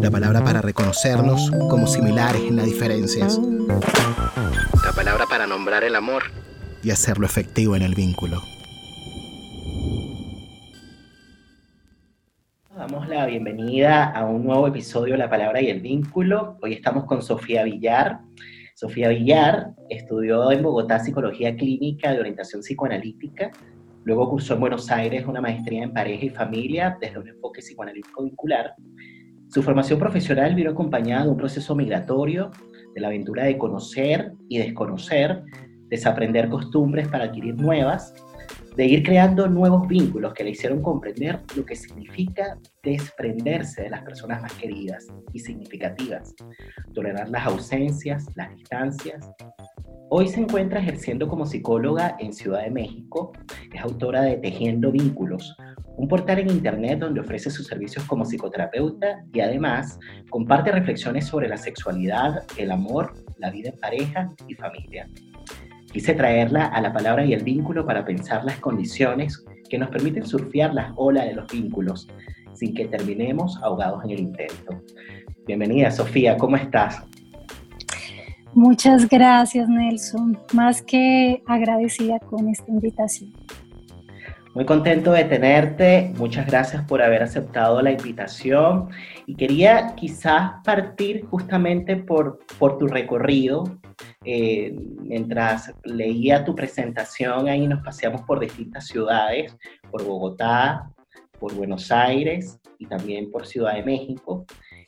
La palabra para reconocernos como similares en las diferencias. La palabra para nombrar el amor y hacerlo efectivo en el vínculo. Damos la bienvenida a un nuevo episodio de La Palabra y el Vínculo. Hoy estamos con Sofía Villar. Sofía Villar estudió en Bogotá Psicología Clínica de Orientación Psicoanalítica. Luego cursó en Buenos Aires una maestría en pareja y familia desde un enfoque psicoanalítico vincular su formación profesional vino acompañada de un proceso migratorio, de la aventura de conocer y desconocer, desaprender costumbres para adquirir nuevas, de ir creando nuevos vínculos que le hicieron comprender lo que significa desprenderse de las personas más queridas y significativas, tolerar las ausencias, las distancias. Hoy se encuentra ejerciendo como psicóloga en Ciudad de México, es autora de Tejiendo Vínculos, un portal en Internet donde ofrece sus servicios como psicoterapeuta y además comparte reflexiones sobre la sexualidad, el amor, la vida en pareja y familia. Quise traerla a la palabra y el vínculo para pensar las condiciones que nos permiten surfear las olas de los vínculos sin que terminemos ahogados en el intento. Bienvenida, Sofía, ¿cómo estás? Muchas gracias, Nelson. Más que agradecida con esta invitación. Muy contento de tenerte, muchas gracias por haber aceptado la invitación y quería quizás partir justamente por, por tu recorrido. Eh, mientras leía tu presentación, ahí nos paseamos por distintas ciudades, por Bogotá, por Buenos Aires y también por Ciudad de México.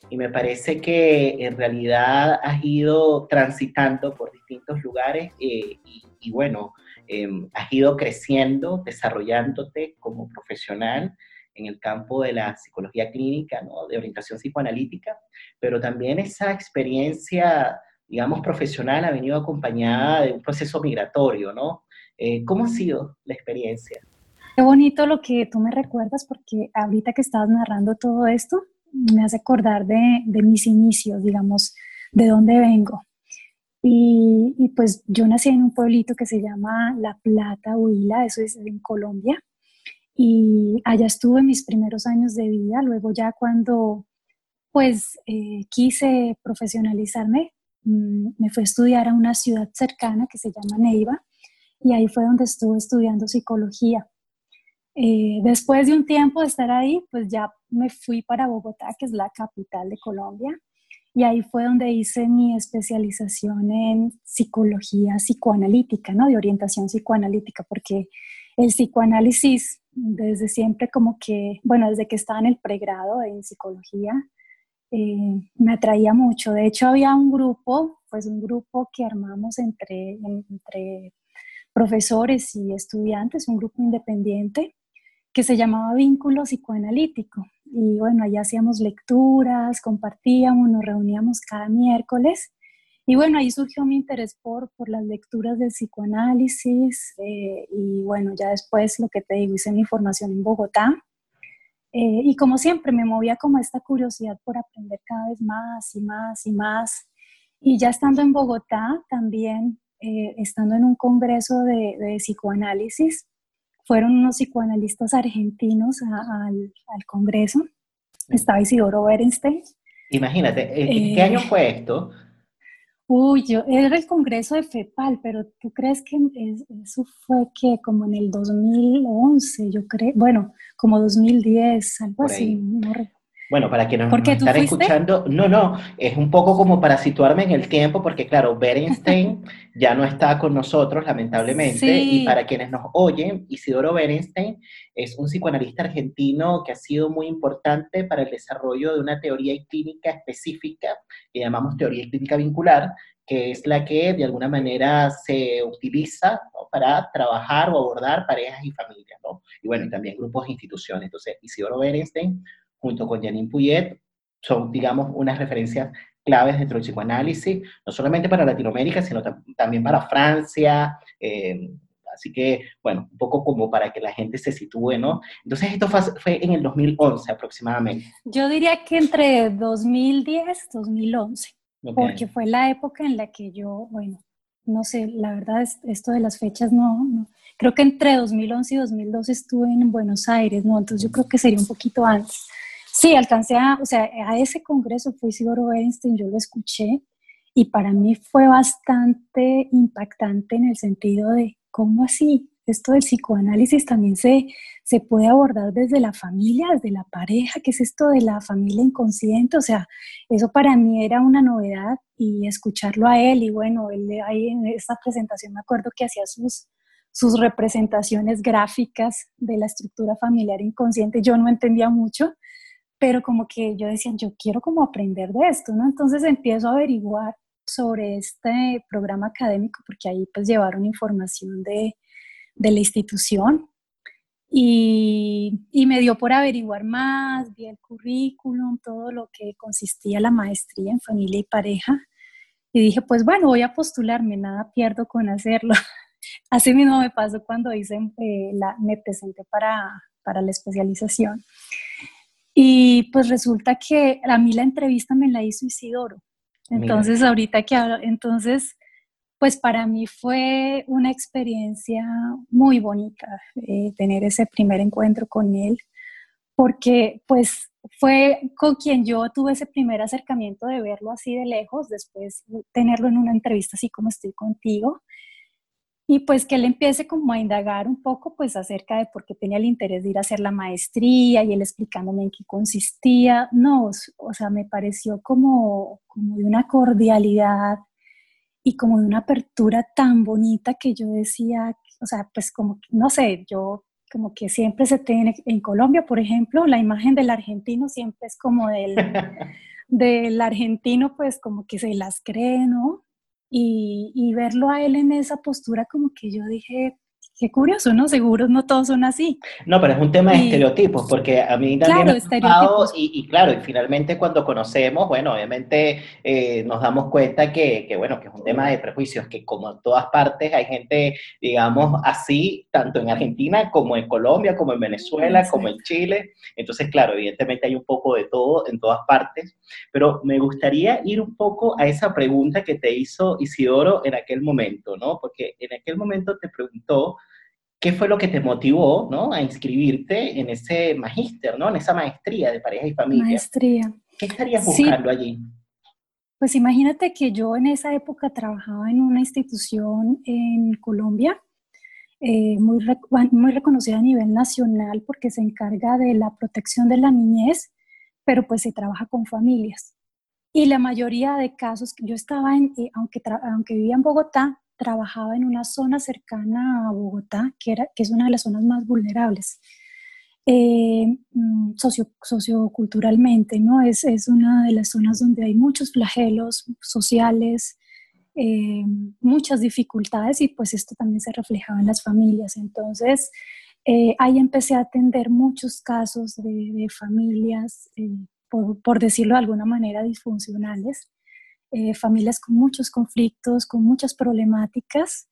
Y me parece que en realidad has ido transitando por distintos lugares eh, y, y bueno, Em, has ido creciendo, desarrollándote como profesional en el campo de la psicología clínica, ¿no? de orientación psicoanalítica, pero también esa experiencia, digamos, profesional ha venido acompañada de un proceso migratorio, ¿no? Eh, ¿Cómo ha sido la experiencia? Qué bonito lo que tú me recuerdas, porque ahorita que estabas narrando todo esto, me hace acordar de, de mis inicios, digamos, de dónde vengo. Y, pues yo nací en un pueblito que se llama La Plata, Huila, eso es en Colombia. Y allá estuve mis primeros años de vida. Luego ya cuando pues eh, quise profesionalizarme, mm, me fui a estudiar a una ciudad cercana que se llama Neiva. Y ahí fue donde estuve estudiando psicología. Eh, después de un tiempo de estar ahí, pues ya me fui para Bogotá, que es la capital de Colombia. Y ahí fue donde hice mi especialización en psicología psicoanalítica, ¿no? De orientación psicoanalítica, porque el psicoanálisis desde siempre como que, bueno, desde que estaba en el pregrado en psicología, eh, me atraía mucho. De hecho, había un grupo, pues un grupo que armamos entre, entre profesores y estudiantes, un grupo independiente, que se llamaba Vínculo Psicoanalítico. Y bueno, allá hacíamos lecturas, compartíamos, nos reuníamos cada miércoles. Y bueno, ahí surgió mi interés por, por las lecturas de psicoanálisis. Eh, y bueno, ya después lo que te digo, hice mi formación en Bogotá. Eh, y como siempre, me movía como esta curiosidad por aprender cada vez más y más y más. Y ya estando en Bogotá, también eh, estando en un congreso de, de psicoanálisis, fueron unos psicoanalistas argentinos al, Congreso. Estaba Isidoro Berenstein. Imagínate, ¿en qué año eh, fue esto? Uy, yo, era el Congreso de FEPAL, pero ¿tú crees que eso fue que como en el 2011, yo creo, bueno, como 2010, algo así, no bueno, para quienes nos están escuchando, no, no, es un poco como para situarme en el tiempo, porque claro, Berenstein ya no está con nosotros, lamentablemente, y para quienes nos oyen, Isidoro Berenstein es un psicoanalista argentino que ha sido muy importante para el desarrollo de una teoría clínica específica, que llamamos teoría clínica vincular, que es la que de alguna manera se utiliza para trabajar o abordar parejas y familias, ¿no? Y bueno, y también grupos e instituciones. Entonces, Isidoro Berenstein junto con Janine Puyet, son, digamos, unas referencias claves dentro del psicoanálisis, no solamente para Latinoamérica, sino también para Francia. Eh, así que, bueno, un poco como para que la gente se sitúe, ¿no? Entonces, esto fue, en el 2011 aproximadamente. Yo diría que entre 2010 y 2011, porque fue la época en la que yo, bueno, no sé, la verdad, esto de las fechas no, no, creo que entre 2011 y 2012 estuve en Buenos Aires, ¿no? Entonces yo creo que sería un poquito antes. Sí, alcancé a, o sea, a ese congreso fue Isidoro Bernstein, yo lo escuché y para mí fue bastante impactante en el sentido de cómo así, esto del psicoanálisis también se, se puede abordar desde la familia, desde la pareja, que es esto de la familia inconsciente, o sea, eso para mí era una novedad y escucharlo a él y bueno, él ahí en esta presentación me acuerdo que hacía sus, sus representaciones gráficas de la estructura familiar inconsciente, yo no entendía mucho, pero como que yo decía, yo quiero como aprender de esto, ¿no? Entonces empiezo a averiguar sobre este programa académico, porque ahí pues llevaron información de, de la institución y, y, me dio por averiguar más, vi el currículum, todo lo que consistía la maestría en familia y pareja. Y dije, pues bueno, voy a postularme, nada pierdo con hacerlo. Así mismo me pasó cuando hice, eh, la, me presenté para, para la especialización. Y pues resulta que a mí la entrevista me la hizo Isidoro. Entonces, ahorita que hablo, entonces, pues para mí fue una experiencia muy bonita eh, tener ese primer encuentro con él, porque pues fue con quien yo tuve ese primer acercamiento de verlo así de lejos, después tenerlo en una entrevista así como estoy contigo, y pues que él empiece como a indagar un poco pues acerca de por qué tenía el interés de ir a hacer la maestría y él explicándome en qué consistía. No, o sea, me pareció como, como de una cordialidad y como de una apertura tan bonita que yo decía, o sea, pues como, no sé, yo como que siempre se tiene, en Colombia, por ejemplo, la imagen del argentino siempre es como del, del argentino, pues como que se las cree, ¿no? Y, verlo a él en esa postura como que yo dije, qué curioso, ¿no? Seguro no todos son así. No, pero es un tema de estereotipos, porque a mí también claro, me y, y, claro, y finalmente cuando conocemos, bueno, obviamente eh, nos damos cuenta que, que, bueno, que es un tema de prejuicios, que como en todas partes hay gente, digamos, así, tanto en Argentina como en Colombia, como en Venezuela, como en Chile. Entonces, claro, evidentemente hay un poco de todo en todas partes, pero me gustaría ir un poco a esa pregunta que te hizo Isidoro en aquel momento, ¿no? Porque en aquel momento te preguntó, ¿Qué fue lo que te motivó ¿no? a inscribirte en ese magíster, ¿no? en esa maestría de pareja y familia? Maestría. ¿Qué estarías buscando allí? Pues imagínate que yo en esa época trabajaba en una institución en Colombia, eh, muy, muy reconocida a nivel nacional porque se encarga de la protección de la niñez, pero pues se trabaja con familias. Y la mayoría de casos, yo estaba en, eh, aunque, aunque vivía en Bogotá, trabajaba en una zona cercana a Bogotá, que, era, que es una de las zonas más vulnerables. Eh, mm, socio, socioculturalmente, ¿no? Es, es, una de las zonas donde hay muchos flagelos sociales, eh, muchas dificultades y pues esto también se reflejaba en las familias. Entonces, eh, ahí empecé a atender muchos casos de, familias, por, por, decirlo de alguna manera, disfuncionales, eh, familias con muchos conflictos, con muchas problemáticas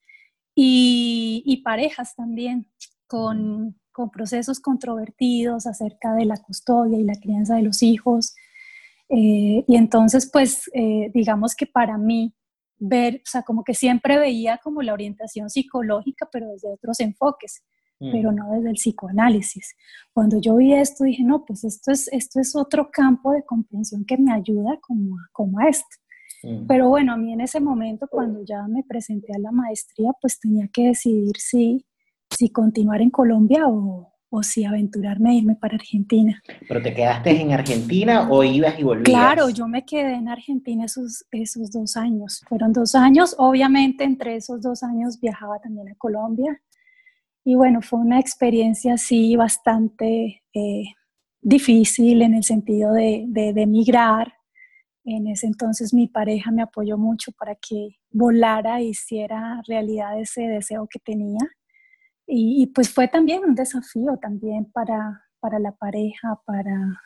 y, parejas también con, con, procesos controvertidos acerca de la custodia y la crianza de los hijos. Eh, y entonces, pues, eh, digamos que para mí, ver, o sea, como que siempre veía como la orientación psicológica, pero desde otros enfoques pero no desde el psicoanálisis. Cuando yo vi esto, dije, no, pues esto es, esto es otro campo de comprensión que me ayuda como, como a esto. Mm. Pero bueno, a mí en ese momento, cuando ya me presenté a la maestría, pues tenía que decidir si, si continuar en Colombia o, o si aventurarme a irme para Argentina. ¿Pero te quedaste en Argentina o ibas y volvías? Claro, yo me quedé en Argentina esos, esos dos años. Fueron dos años, obviamente entre esos dos años viajaba también a Colombia. Y bueno, fue una experiencia así bastante eh, difícil en el sentido de, de, de migrar, en ese entonces mi pareja me apoyó mucho para que volara e hiciera realidad ese deseo que tenía. Y, pues fue también un desafío también para, para la pareja, para,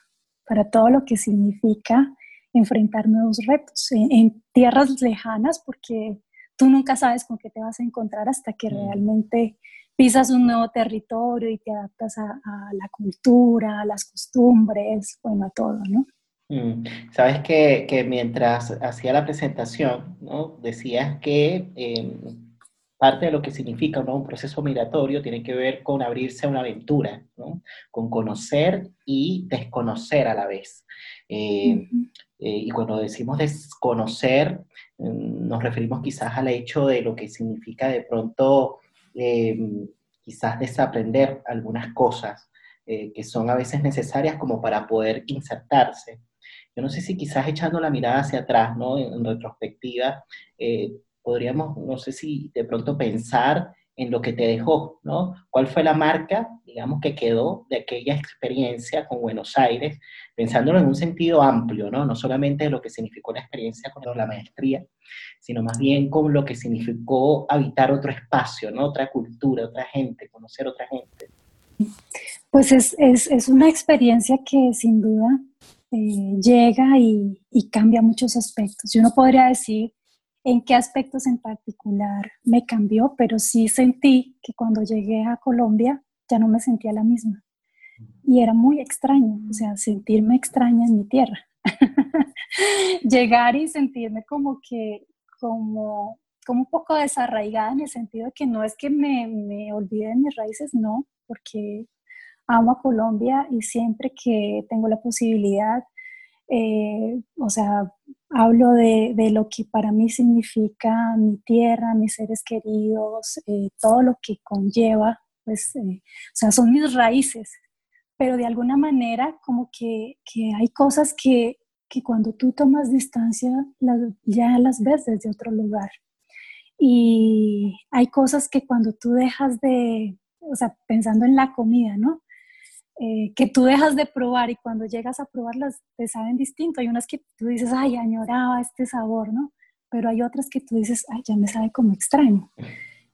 para todo lo que significa enfrentar nuevos retos en, tierras lejanas porque tú nunca sabes con qué te vas a encontrar hasta que realmente pisas un nuevo territorio y te adaptas a, la cultura, a las costumbres, bueno, a todo, ¿no? Mm. Sabes que, mientras hacía la presentación, ¿no? decías que em, parte de lo que significa un proceso migratorio tiene que ver con abrirse a una aventura, ¿no? con conocer y desconocer a la vez. Eh, eh, y cuando decimos desconocer, mm, nos referimos quizás al hecho de lo que significa de pronto em, quizás desaprender algunas cosas eh, que son a veces necesarias como para poder insertarse. Yo no sé si quizás echando la mirada hacia atrás, ¿no? En, retrospectiva, podríamos, no sé si de pronto pensar en lo que te dejó, ¿no? ¿Cuál fue la marca, digamos, que quedó de aquella experiencia con Buenos Aires, pensándolo en un sentido amplio, ¿no? No solamente lo que significó la experiencia con la maestría, sino más bien con lo que significó habitar otro espacio, ¿no? Otra cultura, otra gente, conocer otra gente. Pues es, es, es una experiencia que sin duda eh, llega y, y cambia muchos aspectos. Y uno podría decir en qué aspectos en particular me cambió, pero sí sentí que cuando llegué a Colombia ya no me sentía la misma. Y era muy extraño, o sea, sentirme extraña en mi tierra. Llegar y sentirme como que, como, como un poco desarraigada en el sentido de que no es que me, me olvide de mis raíces, no, porque amo a Colombia y siempre que tengo la posibilidad, eh, o sea, hablo de, de, lo que para mí significa mi tierra, mis seres queridos, eh, todo lo que conlleva, pues, eh, o sea, son mis raíces, pero de alguna manera como que, que hay cosas que, que, cuando tú tomas distancia ya las ves desde otro lugar. Y hay cosas que cuando tú dejas de, o sea, pensando en la comida, ¿no? Eh, que tú dejas de probar y cuando llegas a probarlas te saben distinto. Hay unas que tú dices, ay, añoraba este sabor, ¿no? Pero hay otras que tú dices, ay, ya me sabe como extraño.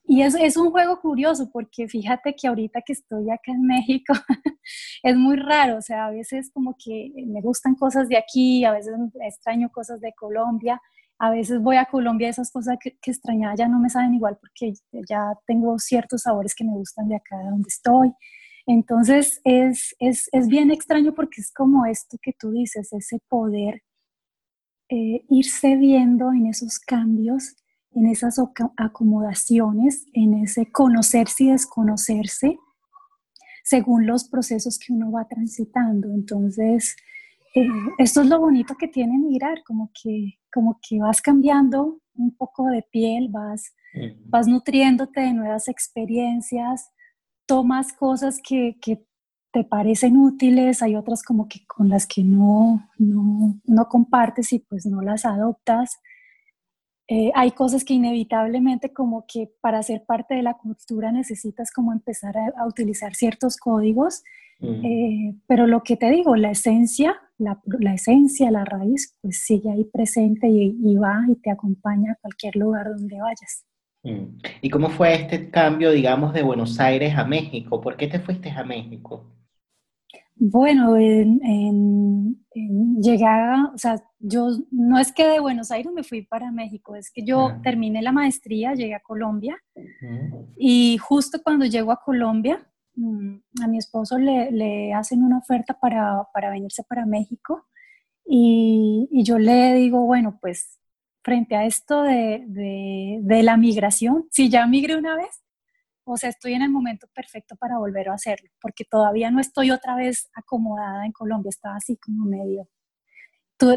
Y es, es un juego curioso porque fíjate que ahorita que estoy acá en México es muy raro, o sea, a veces como que me gustan cosas de aquí, a veces extraño cosas de Colombia, a veces voy a Colombia y esas cosas que, que extrañaba ya no me saben igual porque ya tengo ciertos sabores que me gustan de acá donde estoy. Entonces es, es, es, bien extraño porque es como esto que tú dices, ese poder eh, irse viendo en esos cambios, en esas acomodaciones, en ese conocerse y desconocerse según los procesos que uno va transitando. Entonces, eh, esto es lo bonito que tiene mirar, como que, como que vas cambiando un poco de piel, vas, vas nutriéndote de nuevas experiencias, tomas cosas que, que te parecen útiles, hay otras como que con las que no, no, no compartes y pues no las adoptas. Eh, hay cosas que inevitablemente como que para ser parte de la cultura necesitas como empezar a, utilizar ciertos códigos, mm. eh, pero lo que te digo, la esencia, la, la, esencia, la raíz, pues sigue ahí presente y, y va y te acompaña a cualquier lugar donde vayas. Mm. ¿Y cómo fue este cambio, digamos, de Buenos Aires a México? ¿Por qué te fuiste a México? Bueno, en, o sea, yo no es que de Buenos Aires me fui para México, es que yo ah. terminé la maestría, llegué a Colombia y justo cuando llego a Colombia, mm, a mi esposo le, hacen una oferta para, venirse para México y, y yo le digo, bueno, pues frente a esto de, la migración, si ya migré una vez, o sea, estoy en el momento perfecto para volver a hacerlo, porque todavía no estoy otra vez acomodada en Colombia, estaba así como medio.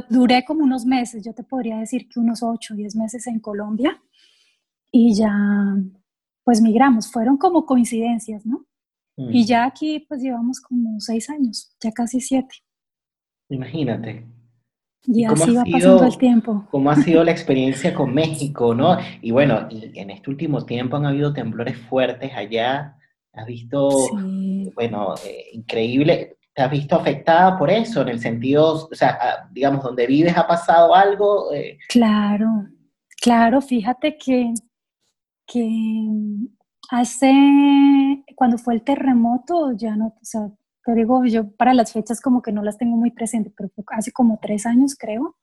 Duré como unos meses, yo te podría decir que unos 8 o 10 meses en Colombia y ya, pues migramos, fueron como coincidencias, ¿no? Y mm. ya aquí pues llevamos como 6 años, ya casi 7. Imagínate. Y, así va pasando el tiempo. ¿Cómo ha sido la experiencia con México, no? Y bueno, y en este último tiempo han habido temblores fuertes allá. ¿Has visto, bueno, eh, increíble? ¿Te has visto afectada por eso? En el sentido, o sea, ah, digamos, donde vives ha pasado algo. Eh. Claro, claro, fíjate que, que hace, cuando fue el terremoto, ya no, o sea, te digo, yo para las fechas como que no las tengo muy presentes, pero hace como tres años creo,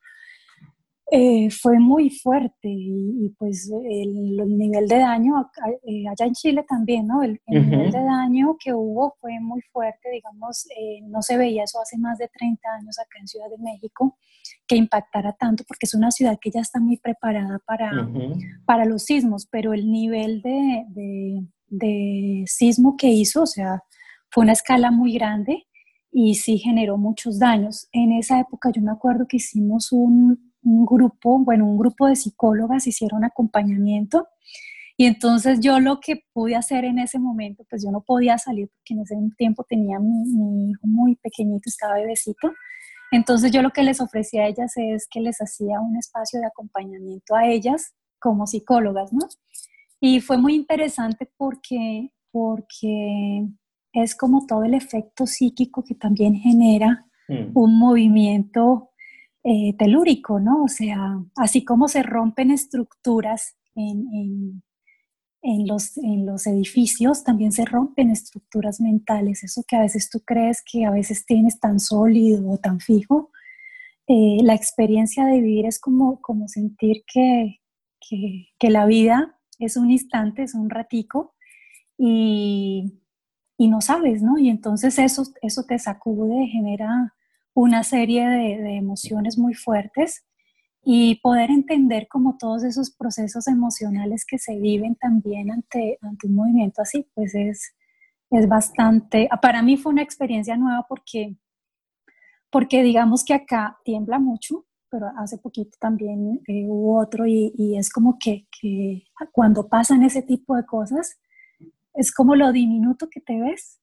Eh, fue muy fuerte y, pues el, nivel de daño, eh, allá en Chile también, ¿no? El, nivel de daño que hubo fue muy fuerte, digamos, eh, no se veía eso hace más de 30 años acá en Ciudad de México, que impactara tanto, porque es una ciudad que ya está muy preparada para, para los sismos, pero el nivel de, de, de sismo que hizo, o sea, fue una escala muy grande y sí generó muchos daños. En esa época yo me acuerdo que hicimos un grupo, bueno, un grupo de psicólogas hicieron acompañamiento y entonces yo lo que pude hacer en ese momento, pues yo no podía salir porque en ese tiempo tenía mi, hijo muy pequeñito, estaba bebecito. Entonces yo lo que les ofrecía a ellas es que les hacía un espacio de acompañamiento a ellas como psicólogas, ¿no? Y fue muy interesante porque, porque es como todo el efecto psíquico que también genera mm. un movimiento eh, telúrico, ¿no? O sea, así como se rompen estructuras en, los, en los edificios, también se rompen estructuras mentales. Eso que a veces tú crees que a veces tienes tan sólido o tan fijo, eh, la experiencia de vivir es como, como sentir que, la vida es un instante, es un ratico, y, y, no sabes, ¿no? Y entonces eso, eso te sacude, genera una serie de, emociones muy fuertes y poder entender como todos esos procesos emocionales que se viven también ante, ante un movimiento así, pues es, es bastante, para mí fue una experiencia nueva porque, porque digamos que acá tiembla mucho, pero hace poquito también eh, hubo otro y, y es como que, que, cuando pasan ese tipo de cosas, es como lo diminuto que te ves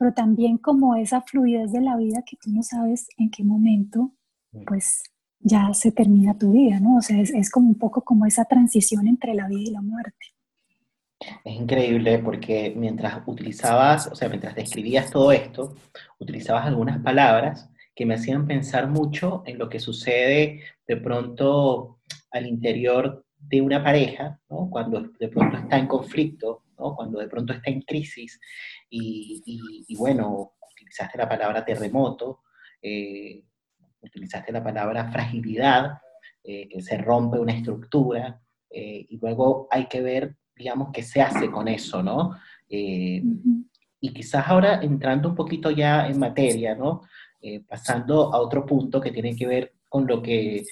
pero también como esa fluidez de la vida que tú no sabes en qué momento, pues ya se termina tu vida, ¿no? O sea, es, como un poco como esa transición entre la vida y la muerte. Es increíble porque mientras utilizabas, o sea, mientras describías todo esto, utilizabas algunas palabras que me hacían pensar mucho en lo que sucede de pronto al interior de una pareja, ¿no? Cuando de pronto está en conflicto, ¿no? Cuando de pronto está en crisis y, bueno, utilizaste la palabra terremoto, eh, utilizaste la palabra fragilidad, eh, que se rompe una estructura, eh, y luego hay que ver, digamos, qué se hace con eso, ¿no? Y quizás ahora entrando un poquito ya en materia, ¿no? pasando a otro punto que tiene que ver con lo que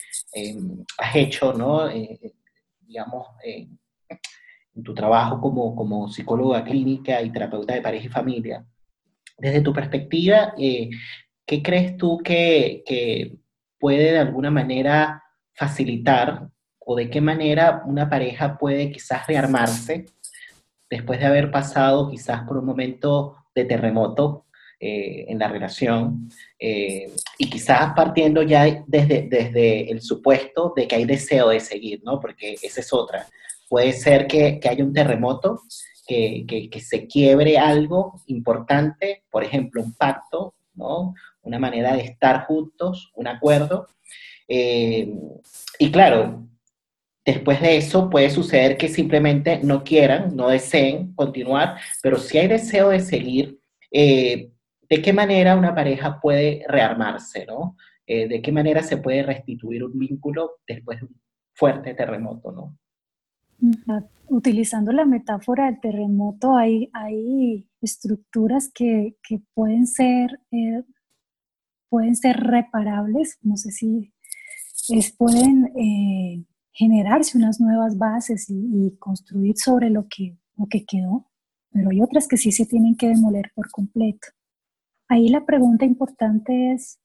has hecho, ¿no? digamos, en tu trabajo como, como psicóloga clínica y terapeuta de pareja y familia. Desde tu perspectiva, eh, ¿qué crees tú que, que puede de alguna manera facilitar o de qué manera una pareja puede quizás rearmarse después de haber pasado quizás por un momento de terremoto eh, en la relación eh, y quizás partiendo ya desde, desde el supuesto de que hay deseo de seguir, ¿no? Porque esa es otra. Puede ser que, haya un terremoto, que, se quiebre algo importante, por ejemplo, un pacto, ¿no? Una manera de estar juntos, un acuerdo. Eh, y claro, después de eso puede suceder que simplemente no quieran, no deseen continuar, pero si hay deseo de seguir, eh, ¿de qué manera una pareja puede rearmarse, ¿no? Eh, ¿De qué manera se puede restituir un vínculo después de un fuerte terremoto, ¿no? Utilizando la metáfora del terremoto, hay, hay estructuras que, que pueden, ser, eh, pueden ser reparables, no sé si es, pueden eh, generarse unas nuevas bases y, construir sobre lo que, lo que quedó, pero hay otras que sí se tienen que demoler por completo. Ahí la pregunta importante es,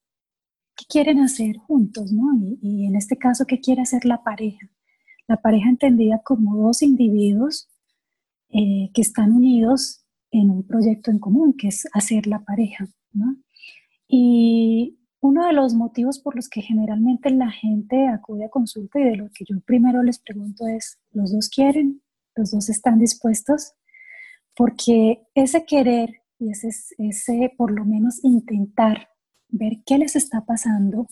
¿qué quieren hacer juntos? ¿no? y en este caso, ¿qué quiere hacer la pareja? La pareja entendida como dos individuos eh, que están unidos en un proyecto en común, que es hacer la pareja. Y uno de los motivos por los que generalmente la gente acude a consulta y de lo que yo primero les pregunto es, ¿los dos quieren? ¿Los dos están dispuestos? Porque ese querer y ese, ese por lo menos intentar ver qué les está pasando,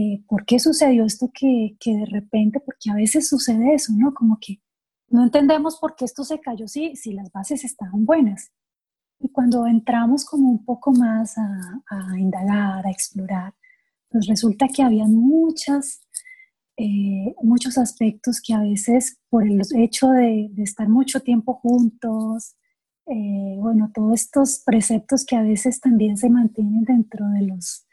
eh, ¿por qué sucedió esto que, que, de repente, porque a veces sucede eso, ¿no? Como que no entendemos por qué esto se cayó si, si las bases estaban buenas. Y cuando entramos como un poco más a, indagar, a explorar, pues resulta que había muchas eh, muchos aspectos que a veces por el hecho de, estar mucho tiempo juntos, eh, bueno, todos estos preceptos que a veces también se mantienen dentro de los,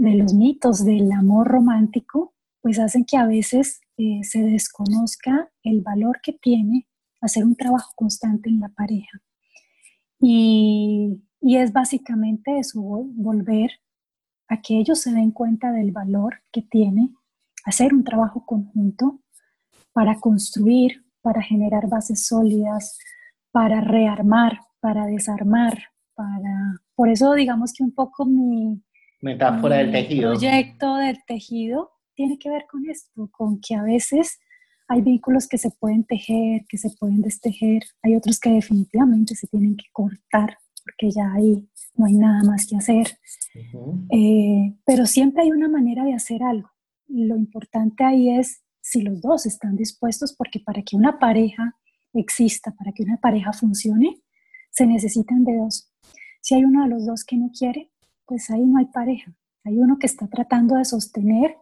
de los mitos del amor romántico, pues hacen que a veces eh, se desconozca el valor que tiene hacer un trabajo constante en la pareja. Y, y es básicamente eso, volver a que ellos se den cuenta del valor que tiene hacer un trabajo conjunto para construir, para generar bases sólidas, para rearmar, para desarmar, para... Por eso digamos que un poco mi... Metáfora del tejido. proyecto del tejido tiene que ver con esto, con que a veces hay vínculos que se pueden tejer, que se pueden destejer, hay otros que definitivamente se tienen que cortar porque ya ahí no hay nada más que hacer. Eh, pero siempre hay una manera de hacer algo lo importante ahí es si los dos están dispuestos, porque para que una pareja exista, para que una pareja funcione, se necesitan de dos. Si hay uno de los dos que no quiere, pues ahí no hay pareja. Hay uno que está tratando de sostener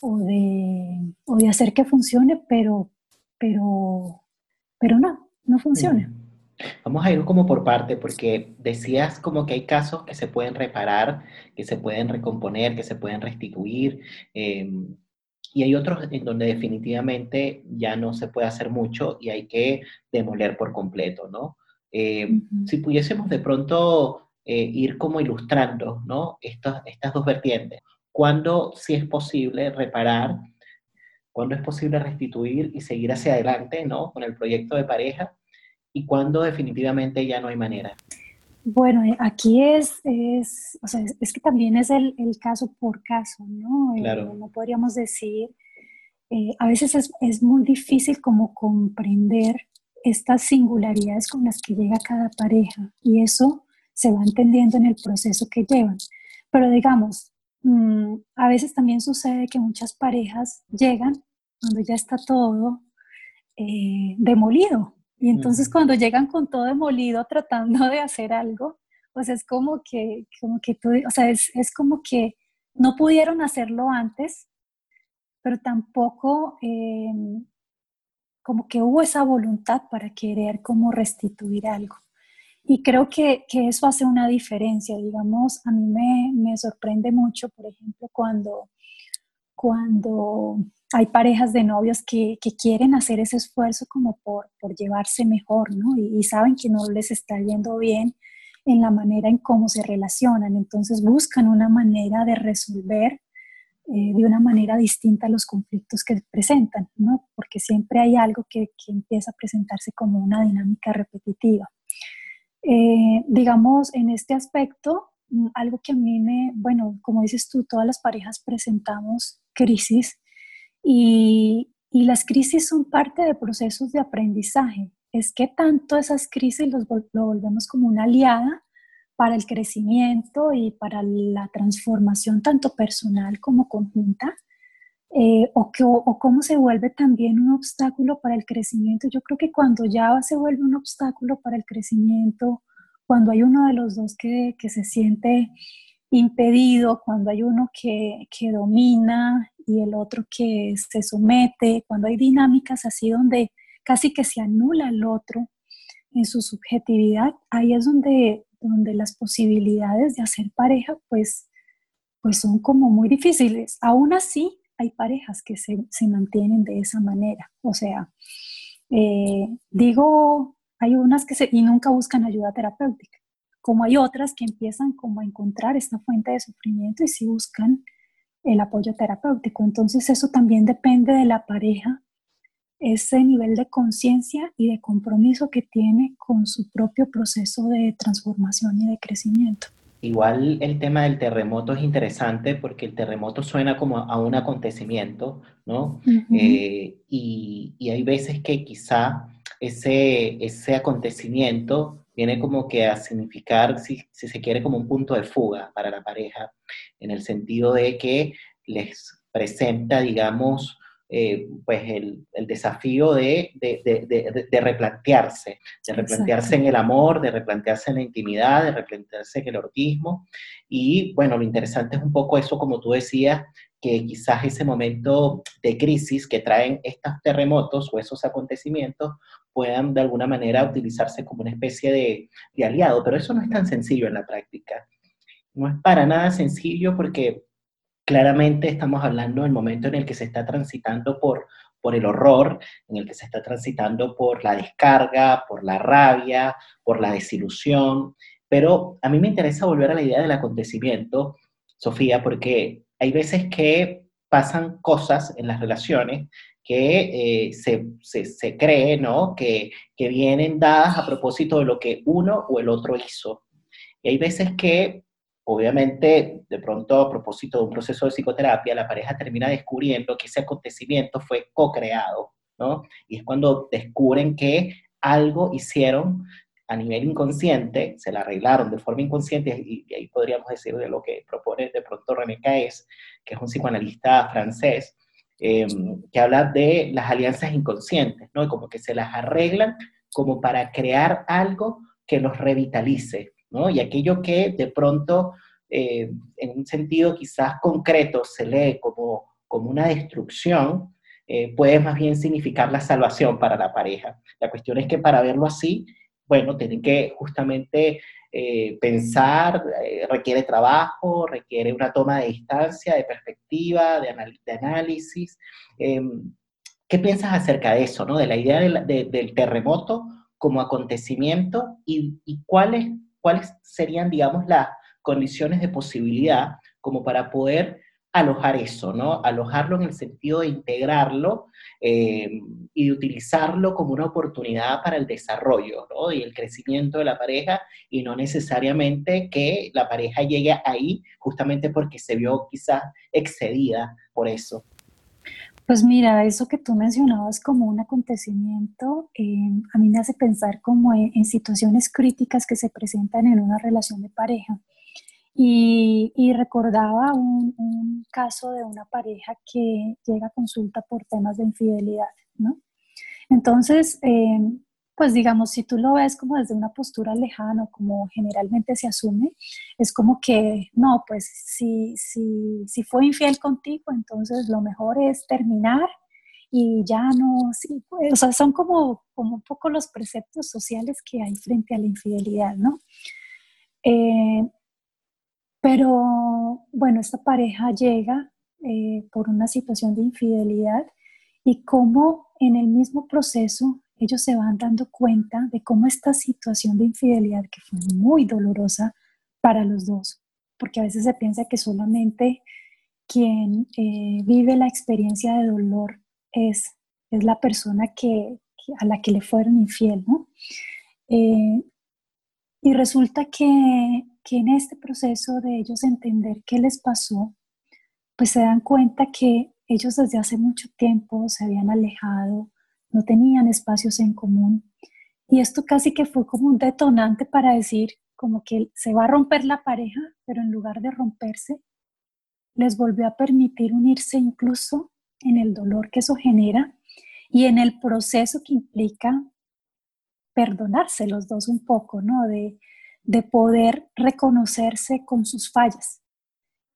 o de, o de hacer que funcione, pero, pero, pero no, no funciona. Vamos a ir como por parte, porque decías como que hay casos que se pueden reparar, que se pueden recomponer, que se pueden restituir, em, y hay otros en donde definitivamente ya no se puede hacer mucho y hay que demoler por completo, ¿no? Em, si pudiésemos de pronto eh, ir como ilustrando, ¿no? Estas, estas dos vertientes, ¿cuándo sí es posible reparar? ¿Cuándo es posible restituir y seguir hacia adelante, ¿no? Con el proyecto de pareja y cuándo definitivamente ya no hay manera? Bueno, eh, aquí es, es, o sea, es, que también es el, el, caso por caso, ¿no? Eh, claro. no podríamos decir, eh, a veces es, es, muy difícil como comprender estas singularidades con las que llega cada pareja y eso se va entendiendo en el proceso que llevan. Pero digamos, mm, a veces también sucede que muchas parejas llegan cuando ya está todo demolido, y entonces cuando llegan con todo demolido tratando de hacer algo, pues es como que, como que tú, o sea, es, es como que no pudieron hacerlo antes, pero tampoco eh, como que hubo esa voluntad para querer como restituir algo. Y creo que, que eso hace una diferencia, digamos, a mí me, me sorprende mucho, por ejemplo, cuando, cuando hay parejas de novios que, quieren hacer ese esfuerzo como por, por llevarse mejor, ¿no? Y, saben que no les está yendo bien en la manera en cómo se relacionan. Entonces buscan una manera de resolver eh, de una manera distinta los conflictos que presentan, ¿no? Porque siempre hay algo que, empieza a presentarse como una dinámica repetitiva. Eh, digamos, en este aspecto, mm, algo que a mí me, bueno, como dices tú, todas las parejas presentamos crisis y, y las crisis son parte de procesos de aprendizaje. Es que tanto esas crisis los, lo volvemos como una aliada para el crecimiento y para la transformación tanto personal como conjunta, eh, o, que, cómo se vuelve también un obstáculo para el crecimiento. Yo creo que cuando ya se vuelve un obstáculo para el crecimiento, cuando hay uno de los dos que, se siente impedido, cuando hay uno que, que domina y el otro que se somete, cuando hay dinámicas así donde casi que se anula el otro en su subjetividad, ahí es donde, donde las posibilidades de hacer pareja pues, pues son como muy difíciles. Aún así, hay parejas que se, se mantienen de esa manera. O sea, eh, digo, hay unas que se, y nunca buscan ayuda terapéutica, como hay otras que empiezan como a encontrar esta fuente de sufrimiento y sí buscan el apoyo terapéutico. Entonces eso también depende de la pareja, ese nivel de conciencia y de compromiso que tiene con su propio proceso de transformación y de crecimiento. Igual el tema del terremoto es interesante porque el terremoto suena como a un acontecimiento, ¿no? Eh, y, y, hay veces que quizá ese, ese acontecimiento viene como que a significar, si, si, se quiere, como un punto de fuga para la pareja, en el sentido de que les presenta, digamos, eh, pues el, desafío de, de, replantearse, de replantearse en el amor, de replantearse en la intimidad, de replantearse en el ortismo. Y bueno, lo interesante es un poco eso, como tú decías, que quizás ese momento de crisis que traen estos terremotos o esos acontecimientos puedan de alguna manera utilizarse como una especie de, de aliado, pero eso no es tan sencillo en la práctica. No es para nada sencillo porque claramente estamos hablando del momento en el que se está transitando por, por el horror, en el que se está transitando por la descarga, por la rabia, por la desilusión. Pero a mí me interesa volver a la idea del acontecimiento, Sofía, porque hay veces que pasan cosas en las relaciones que eh, se, se, cree, ¿no? Que, que vienen dadas a propósito de lo que uno o el otro hizo. Y hay veces que Obviamente, de pronto, a propósito de un proceso de psicoterapia, la pareja termina descubriendo que ese acontecimiento fue co-creado, ¿no? Y es cuando descubren que algo hicieron a nivel inconsciente, se la arreglaron de forma inconsciente, y, ahí podríamos decir de lo que propone de pronto René Caes, que es un psicoanalista francés, em, que habla de las alianzas inconscientes, ¿no? Como que se las arreglan como para crear algo que los revitalice, y aquello que de pronto, eh, en un sentido quizás concreto, se lee como, como una destrucción, eh, puede más bien significar la salvación para la pareja. La cuestión es que para verlo así, bueno, tienen que justamente eh, pensar, requiere trabajo, requiere una toma de distancia, de perspectiva, de, análisis. Em, ¿Qué piensas acerca de eso, ¿no? de la idea del terremoto como acontecimiento y, y cuáles cuáles serían, digamos, las condiciones de posibilidad como para poder alojar eso, ¿no? Alojarlo en el sentido de integrarlo eh, y de utilizarlo como una oportunidad para el desarrollo, ¿no? Y el crecimiento de la pareja y no necesariamente que la pareja llegue ahí justamente porque se vio quizás excedida por eso. Pues mira, eso que tú mencionabas como un acontecimiento, eh, a mí me hace pensar como en, situaciones críticas que se presentan en una relación de pareja. Y, recordaba un, caso de una pareja que llega a consulta por temas de infidelidad, ¿no? Entonces, eh, pues digamos, si tú lo ves como desde una postura lejana, como generalmente se asume, es como que, no, pues si, si, si fue infiel contigo, entonces lo mejor es terminar y ya no, sí, pues, o sea, son como, como un poco los preceptos sociales que hay frente a la infidelidad, ¿no? Eh, pero bueno, esta pareja llega eh, por una situación de infidelidad y como en el mismo proceso ellos se van dando cuenta de cómo esta situación de infidelidad, que fue muy dolorosa para los dos, porque a veces se piensa que solamente quien eh, vive la experiencia de dolor es, es la persona que, a la que le fueron infiel, ¿no? Eh, y resulta que, que en este proceso de ellos entender qué les pasó, pues se dan cuenta que ellos desde hace mucho tiempo se habían alejado, no tenían espacios en común. Y esto casi que fue como un detonante para decir como que se va a romper la pareja, pero en lugar de romperse, les volvió a permitir unirse incluso en el dolor que eso genera y en el proceso que implica perdonarse los dos un poco, ¿no? De, poder reconocerse con sus fallas.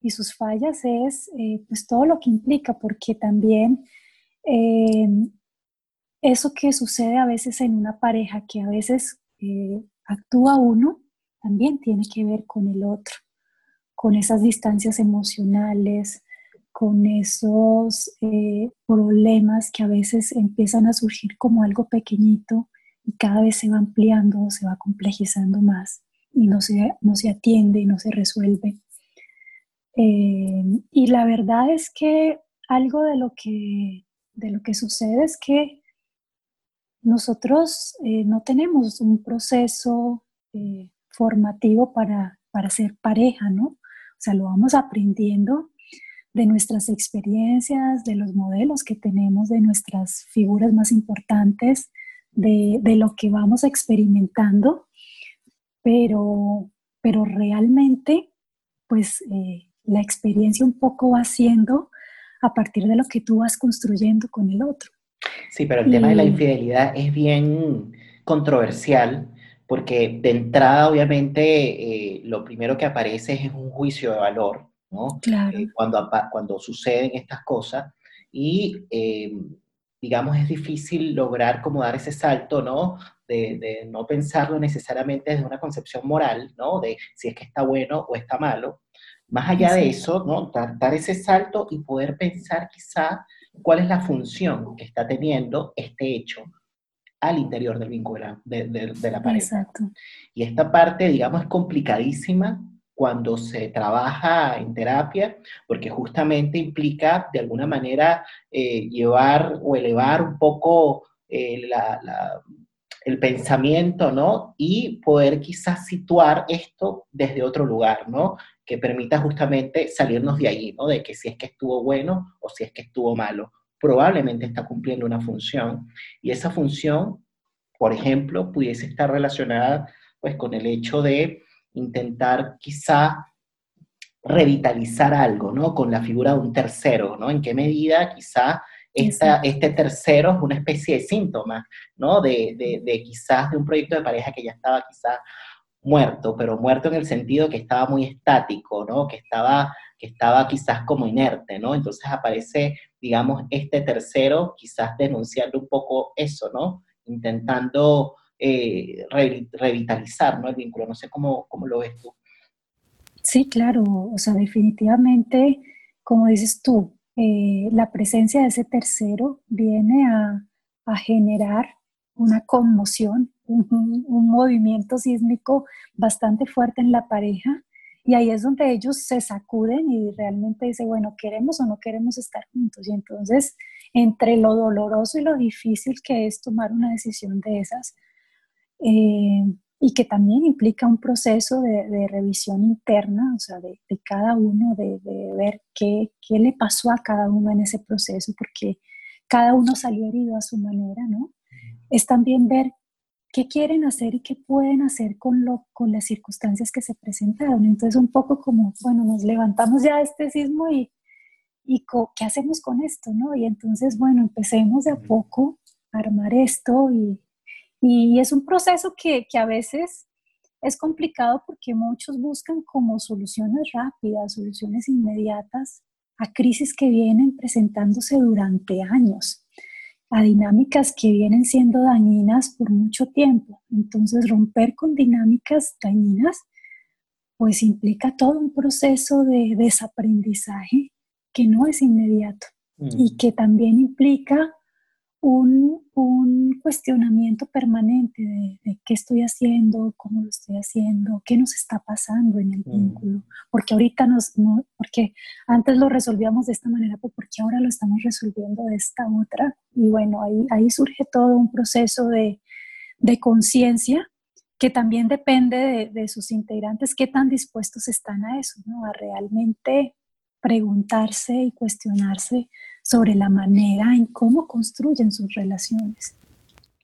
Y sus fallas es eh, pues todo lo que implica, porque también eh, eso que sucede a veces en una pareja, que a veces eh, actúa uno, también tiene que ver con el otro, con esas distancias emocionales, con esos eh, problemas que a veces empiezan a surgir como algo pequeñito y cada vez se va ampliando, se va complejizando más y no se, no se atiende y no se resuelve. Eh, y la verdad es que algo de lo que, de lo que sucede es que nosotros eh, no tenemos un proceso eh, formativo para, para ser pareja, ¿no? O sea, lo vamos aprendiendo de nuestras experiencias, de los modelos que tenemos, de nuestras figuras más importantes, de, de lo que vamos experimentando, pero, pero realmente, pues eh, la experiencia un poco va siendo a partir de lo que tú vas construyendo con el otro. Sí, pero el tema de la infidelidad es bien controversial porque de entrada obviamente eh, lo primero que aparece es un juicio de valor, ¿no? Claro. Eh, cuando, cuando suceden estas cosas y eh, digamos es difícil lograr como dar ese salto, ¿no? De, no pensarlo necesariamente desde una concepción moral, ¿no? De si es que está bueno o está malo. Más allá de eso, ¿no? Dar, dar ese salto y poder pensar quizá cuál es la función que está teniendo este hecho al interior del vínculo de, de, la pareja. Exacto. Y esta parte, digamos, es complicadísima cuando se trabaja en terapia, porque justamente implica de alguna manera eh, llevar o elevar un poco eh, el pensamiento, ¿no? Y poder quizás situar esto desde otro lugar, ¿no? Que permita justamente salirnos de ahí, ¿no? De que si es que estuvo bueno o si es que estuvo malo probablemente está cumpliendo una función y esa función, por ejemplo, pudiese estar relacionada pues con el hecho de intentar quizá revitalizar algo, ¿no? Con la figura de un tercero, ¿no? En qué medida quizá esta, este tercero es una especie de síntoma, ¿no? De, de, de, quizás de un proyecto de pareja que ya estaba quizá muerto, pero muerto en el sentido que estaba muy estático, ¿no? Que estaba, que estaba quizás como inerte, ¿no? Entonces aparece digamos, este tercero quizás denunciando un poco eso, ¿no? Intentando eh, revitalizar ¿no? el vínculo. No sé cómo, cómo lo ves tú. Sí, claro, o sea, definitivamente, como dices tú, eh, la presencia de ese tercero viene a, a generar una conmoción, un, movimiento sísmico bastante fuerte en la pareja y ahí es donde ellos se sacuden y realmente dicen, bueno, ¿queremos o no queremos estar juntos? Y entonces, entre lo doloroso y lo difícil que es tomar una decisión de esas, eh, y que también implica un proceso de, revisión interna, o sea, de, cada uno, de, ver qué, qué, le pasó a cada uno en ese proceso, porque cada uno salió herido a su manera, ¿no? Es también ver qué quieren hacer y qué pueden hacer con, lo, con las circunstancias que se presentaron. Entonces, un poco como, bueno, nos levantamos ya de este sismo y, y qué hacemos con esto, ¿no? Y entonces, bueno, empecemos de a poco a armar esto y, y es un proceso que, que a veces es complicado porque muchos buscan como soluciones rápidas, soluciones inmediatas a crisis que vienen presentándose durante años a dinámicas que vienen siendo dañinas por mucho tiempo. Entonces, romper con dinámicas dañinas, pues implica todo un proceso de desaprendizaje que no es inmediato y que también implica un, un cuestionamiento permanente de, qué estoy haciendo, cómo lo estoy haciendo, qué nos está pasando en el mm. vínculo. Porque ahorita nos, no, porque antes lo resolvíamos de esta manera, pero porque ahora lo estamos resolviendo de esta otra. Y bueno, ahí, ahí surge todo un proceso de, de conciencia que también depende de, de, sus integrantes, qué tan dispuestos están a eso, ¿no? a realmente preguntarse y cuestionarse sobre la manera en cómo construyen sus relaciones.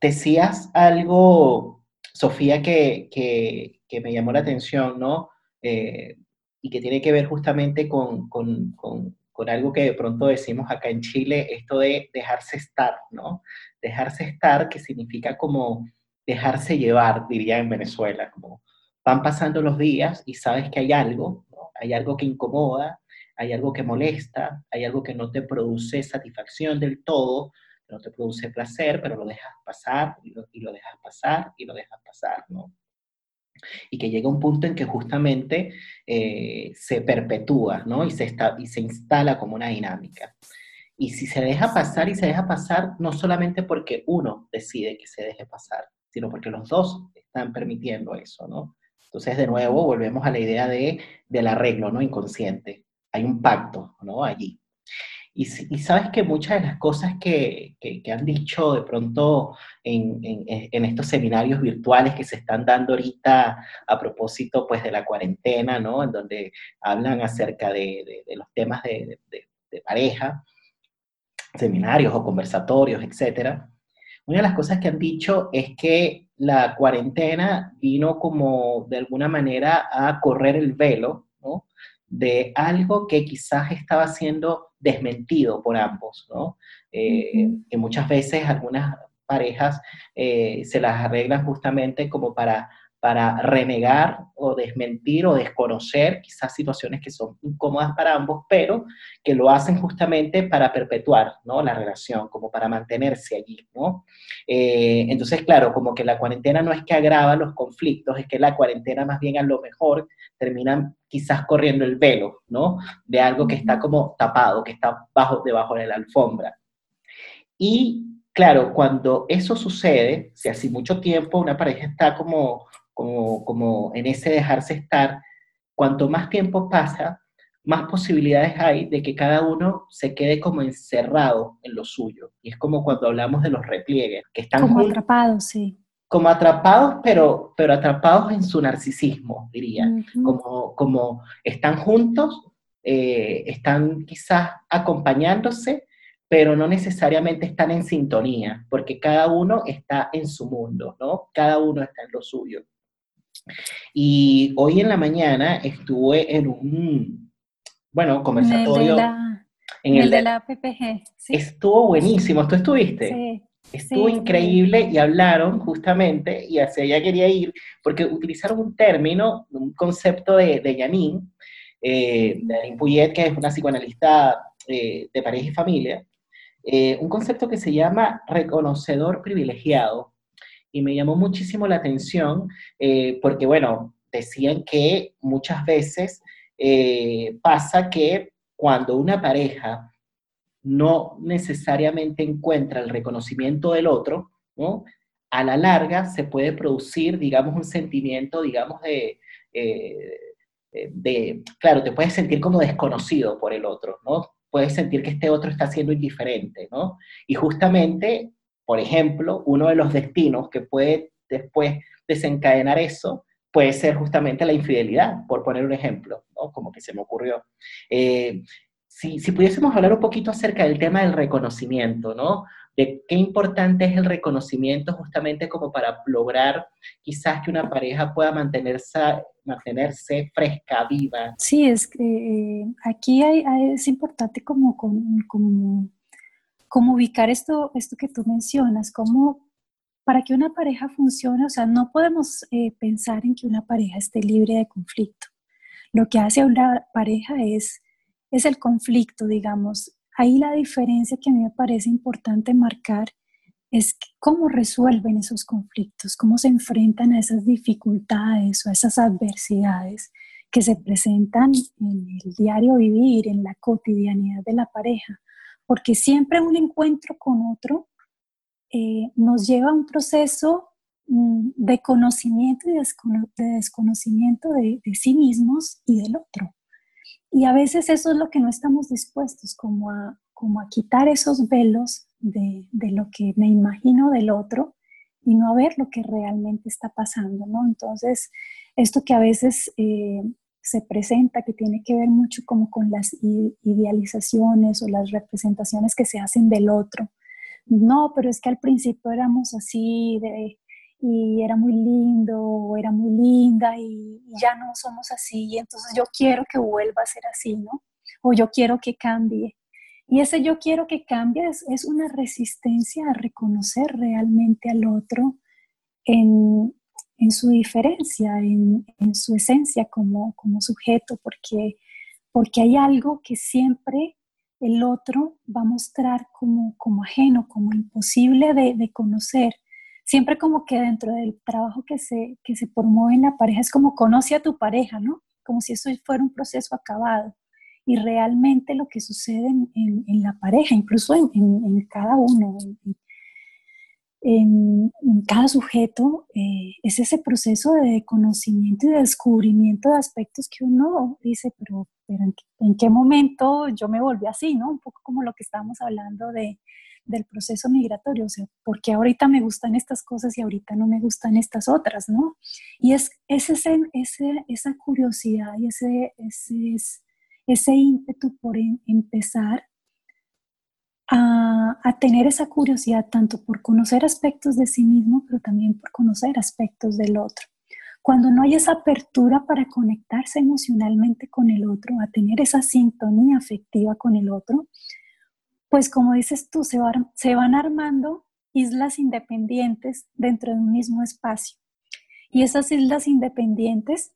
Decías algo, Sofía, que, que, me llamó la atención, ¿no? Eh, y que tiene que ver justamente con, con, con, con, algo que de pronto decimos acá en Chile, esto de dejarse estar, ¿no? Dejarse estar, que significa como dejarse llevar, diría en Venezuela, como van pasando los días y sabes que hay algo, ¿no? hay algo que incomoda, hay algo que molesta, hay algo que no te produce satisfacción del todo, no te produce placer, pero lo dejas pasar y lo, dejas pasar y lo dejas pasar, ¿no? Y que llega un punto en que justamente eh, se perpetúa, ¿no? Y se, está, y se instala como una dinámica. Y si se deja pasar y se deja pasar, no solamente porque uno decide que se deje pasar, sino porque los dos están permitiendo eso, ¿no? Entonces, de nuevo, volvemos a la idea de, del arreglo, ¿no? Inconsciente hay un pacto, ¿no? Allí. Y, sabes que muchas de las cosas que, que, han dicho de pronto en, en, estos seminarios virtuales que se están dando ahorita a propósito pues de la cuarentena, ¿no? En donde hablan acerca de, de, los temas de, de, pareja, seminarios o conversatorios, etcétera. Una de las cosas que han dicho es que la cuarentena vino como de alguna manera a correr el velo. De algo que quizás estaba siendo desmentido por ambos, ¿no? Eh, que muchas veces algunas parejas eh, se las arreglan justamente como para para renegar o desmentir o desconocer quizás situaciones que son incómodas para ambos, pero que lo hacen justamente para perpetuar ¿no? la relación, como para mantenerse allí. ¿no? Eh, entonces, claro, como que la cuarentena no es que agrava los conflictos, es que la cuarentena más bien a lo mejor terminan quizás corriendo el velo, ¿no? De algo que está como tapado, que está bajo, debajo de la alfombra. Y claro, cuando eso sucede, si hace mucho tiempo una pareja está como como, en ese dejarse estar, cuanto más tiempo pasa, más posibilidades hay de que cada uno se quede como encerrado en lo suyo. Y es como cuando hablamos de los repliegues, que están como atrapados, sí. Como atrapados, pero, pero atrapados en su narcisismo, diría. como, como están juntos, eh, están quizás acompañándose, pero no necesariamente están en sintonía, porque cada uno está en su mundo, ¿no? Cada uno está en lo suyo. Y hoy en la mañana estuve en un, bueno, conversatorio. En el de la, PPG. Estuvo buenísimo, ¿tú estuviste? Sí. Estuvo increíble y hablaron justamente, y hacia allá quería ir, porque utilizaron un término, un concepto de, de Janine, eh, de Janine Puyet, que es una psicoanalista eh, de pareja y familia, eh, un concepto que se llama reconocedor privilegiado, y me llamó muchísimo la atención eh, porque, bueno, decían que muchas veces pasa que cuando una pareja no necesariamente encuentra el reconocimiento del otro, a la larga se puede producir, digamos, un sentimiento, digamos, de, eh, de, claro, te puedes sentir como desconocido por el otro, ¿no? Puedes sentir que este otro está siendo indiferente, ¿no? Y justamente por ejemplo, uno de los destinos que puede después desencadenar eso puede ser justamente la infidelidad, por poner un ejemplo, ¿no? como que se me ocurrió. Eh, si, si, pudiésemos hablar un poquito acerca del tema del reconocimiento, ¿no? De qué importante es el reconocimiento justamente como para lograr quizás que una pareja pueda mantenerse, mantenerse fresca, viva. Sí, es que eh, aquí es importante como, como cómo ubicar esto, esto que tú mencionas, cómo para que una pareja funcione, o sea, no podemos eh, pensar en que una pareja esté libre de conflicto. Lo que hace a una pareja es, es el conflicto, digamos. Ahí la diferencia que a mí me parece importante marcar es cómo resuelven esos conflictos, cómo se enfrentan a esas dificultades o a esas adversidades que se presentan en el diario vivir, en la cotidianidad de la pareja porque siempre un encuentro con otro eh, nos lleva a un proceso mm, de conocimiento y de desconocimiento de, sí mismos y del otro. Y a veces eso es lo que no estamos dispuestos, como a, como a quitar esos velos de, lo que me imagino del otro y no a ver lo que realmente está pasando, ¿no? Entonces, esto que a veces eh, se presenta, que tiene que ver mucho como con las idealizaciones o las representaciones que se hacen del otro. No, pero es que al principio éramos así de, y era muy lindo o era muy linda y, ya no somos así, y entonces yo quiero que vuelva a ser así, ¿no? O yo quiero que cambie. Y ese yo quiero que cambie es, es una resistencia a reconocer realmente al otro en, en su diferencia, en, su esencia como, como sujeto, porque, porque hay algo que siempre el otro va a mostrar como, como ajeno, como imposible de, conocer. Siempre como que dentro del trabajo que se, que se promueve en la pareja es como conoce a tu pareja, ¿no? Como si eso fuera un proceso acabado. Y realmente lo que sucede en, la pareja, incluso en, cada uno, en, cada sujeto eh, es ese proceso de conocimiento y de descubrimiento de aspectos que uno dice, pero, pero ¿en, qué, momento yo me volví así, ¿no? Un poco como lo que estábamos hablando de, del proceso migratorio, o sea, ¿por qué ahorita me gustan estas cosas y ahorita no me gustan estas otras, ¿no? Y es, ese, ese, esa curiosidad y ese, ese, ese ímpetu por empezar a, tener esa curiosidad tanto por conocer aspectos de sí mismo, pero también por conocer aspectos del otro. Cuando no hay esa apertura para conectarse emocionalmente con el otro, a tener esa sintonía afectiva con el otro, pues como dices tú, se, se van armando islas independientes dentro de un mismo espacio. Y esas islas independientes,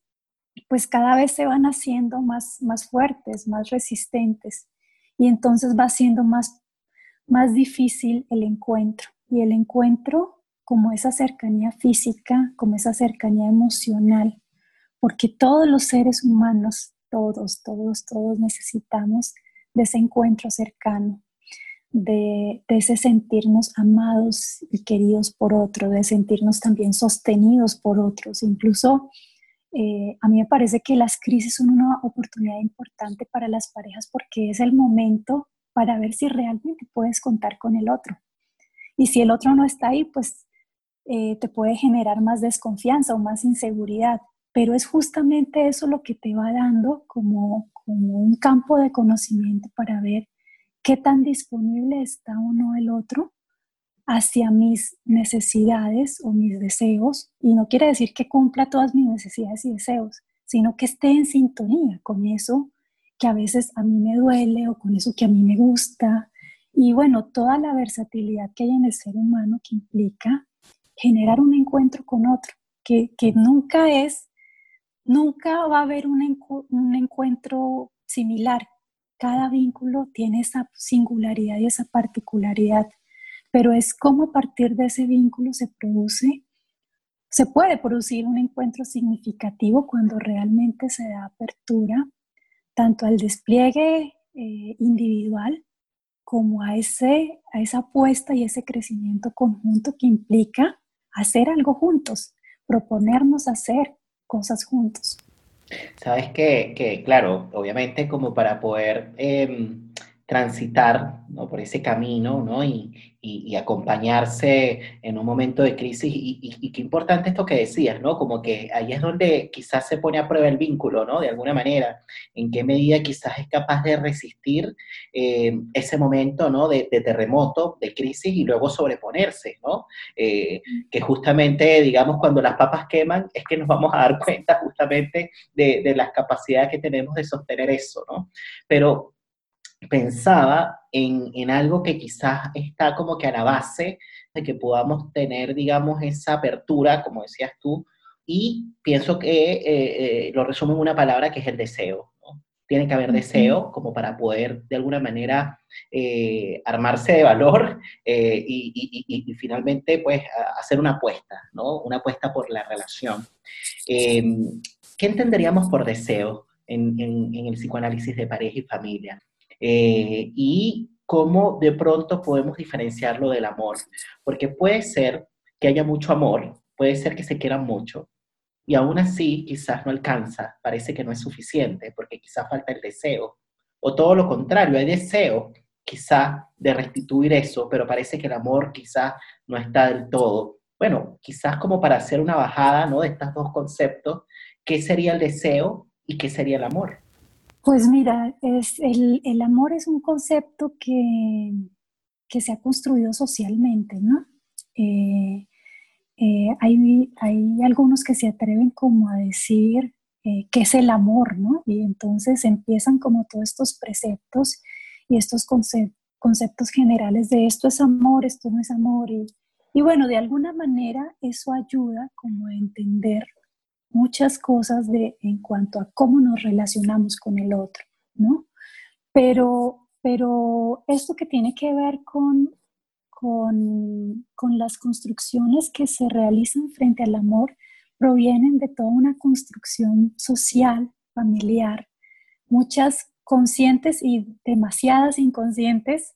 pues cada vez se van haciendo más, más fuertes, más resistentes. Y entonces va siendo más, más difícil el encuentro. Y el encuentro como esa cercanía física, como esa cercanía emocional, porque todos los seres humanos, todos, todos, todos necesitamos de ese encuentro cercano, de, ese sentirnos amados y queridos por otro, de sentirnos también sostenidos por otros. Incluso eh, a mí me parece que las crisis son una oportunidad importante para las parejas porque es el momento para ver si realmente puedes contar con el otro. Y si el otro no está ahí, pues eh, te puede generar más desconfianza o más inseguridad, pero es justamente eso lo que te va dando como, como un campo de conocimiento para ver qué tan disponible está o no el otro hacia mis necesidades o mis deseos. Y no quiere decir que cumpla todas mis necesidades y deseos, sino que esté en sintonía con eso que a veces a mí me duele o con eso que a mí me gusta. Y bueno, toda la versatilidad que hay en el ser humano que implica generar un encuentro con otro, que, nunca es, nunca va a haber un, un encuentro similar. Cada vínculo tiene esa singularidad y esa particularidad, pero es como a partir de ese vínculo se produce, se puede producir un encuentro significativo cuando realmente se da apertura tanto al despliegue eh, individual como a, ese, a esa apuesta y ese crecimiento conjunto que implica hacer algo juntos, proponernos hacer cosas juntos. Sabes que, que claro, obviamente como para poder em, transitar ¿no? por ese camino ¿no? y, y, acompañarse en un momento de crisis. Y, qué importante esto que decías, ¿no? Como que ahí es donde quizás se pone a prueba el vínculo, ¿no? De alguna manera, en qué medida quizás es capaz de resistir eh, ese momento, ¿no? De, terremoto, de crisis y luego sobreponerse, ¿no? Eh, que justamente, digamos, cuando las papas queman, es que nos vamos a dar cuenta justamente de, de las capacidades que tenemos de sostener eso, ¿no? Pero pensaba en, en, algo que quizás está como que a la base de que podamos tener, digamos, esa apertura, como decías tú, y pienso que eh, eh, lo resumo en una palabra que es el deseo. Tiene que haber deseo como para poder de alguna manera eh, armarse de valor y, y, y, finalmente pues hacer una apuesta, ¿no? Una apuesta por la relación. Em, ¿Qué entenderíamos por deseo en, en, en el psicoanálisis de pareja y familia? Eh, y cómo de pronto podemos diferenciarlo del amor, porque puede ser que haya mucho amor, puede ser que se quieran mucho, y aún así quizás no alcanza, parece que no es suficiente, porque quizás falta el deseo, o todo lo contrario, hay deseo quizás de restituir eso, pero parece que el amor quizás no está del todo. Bueno, quizás como para hacer una bajada ¿no? de estos dos conceptos, ¿qué sería el deseo y qué sería el amor? Pues mira, es, el, amor es un concepto que, que, se ha construido socialmente, ¿no? Eh, eh, hay, hay, algunos que se atreven como a decir eh, qué es el amor, ¿no? Y entonces empiezan como todos estos preceptos y estos conceptos generales de esto es amor, esto no es amor. Y, y bueno, de alguna manera eso ayuda como a entender muchas cosas de, en cuanto a cómo nos relacionamos con el otro, ¿no? Pero, pero esto que tiene que ver con, con, con las construcciones que se realizan frente al amor provienen de toda una construcción social, familiar, muchas conscientes y demasiadas inconscientes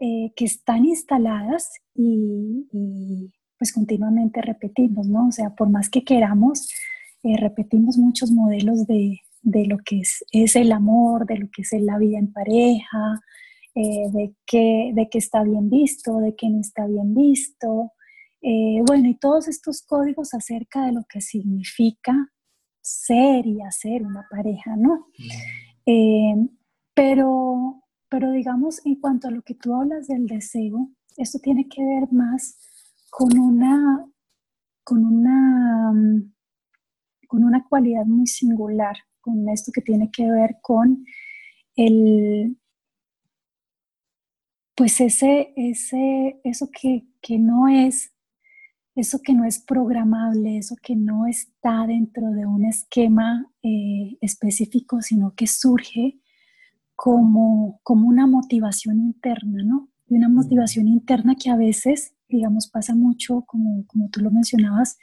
eh, que están instaladas y, y, pues continuamente repetimos, ¿no? O sea, por más que queramos, eh, repetimos muchos modelos de, lo que es, el amor, de lo que es la vida en pareja, eh, de, qué, de que está bien visto, de que no está bien visto. Eh, bueno, y todos estos códigos acerca de lo que significa ser y hacer una pareja, ¿no? pero, pero digamos, en cuanto a lo que tú hablas del deseo, esto tiene que ver más con una, con una con una cualidad muy singular, con esto que tiene que ver con el, pues ese, ese, eso que, no es, eso que no es programable, eso que no está dentro de un esquema eh, específico, sino que surge como, como una motivación interna, ¿no? Y una motivación interna que a veces, digamos, pasa mucho, como, como tú lo mencionabas,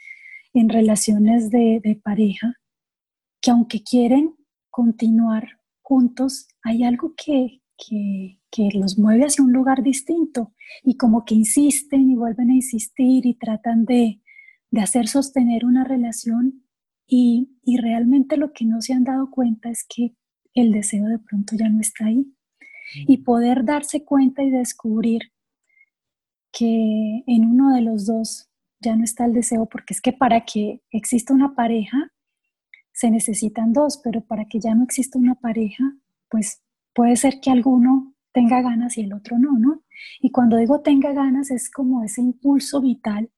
en relaciones de, pareja, que aunque quieren continuar juntos, hay algo que, que, los mueve hacia un lugar distinto y como que insisten y vuelven a insistir y tratan de, de hacer sostener una relación y, y, realmente lo que no se han dado cuenta es que el deseo de pronto ya no está ahí. Y poder darse cuenta y descubrir que en uno de los dos ya no está el deseo, porque es que para que exista una pareja se necesitan dos, pero para que ya no exista una pareja, pues puede ser que alguno tenga ganas y el otro no, ¿no? Y cuando digo tenga ganas es como ese impulso vital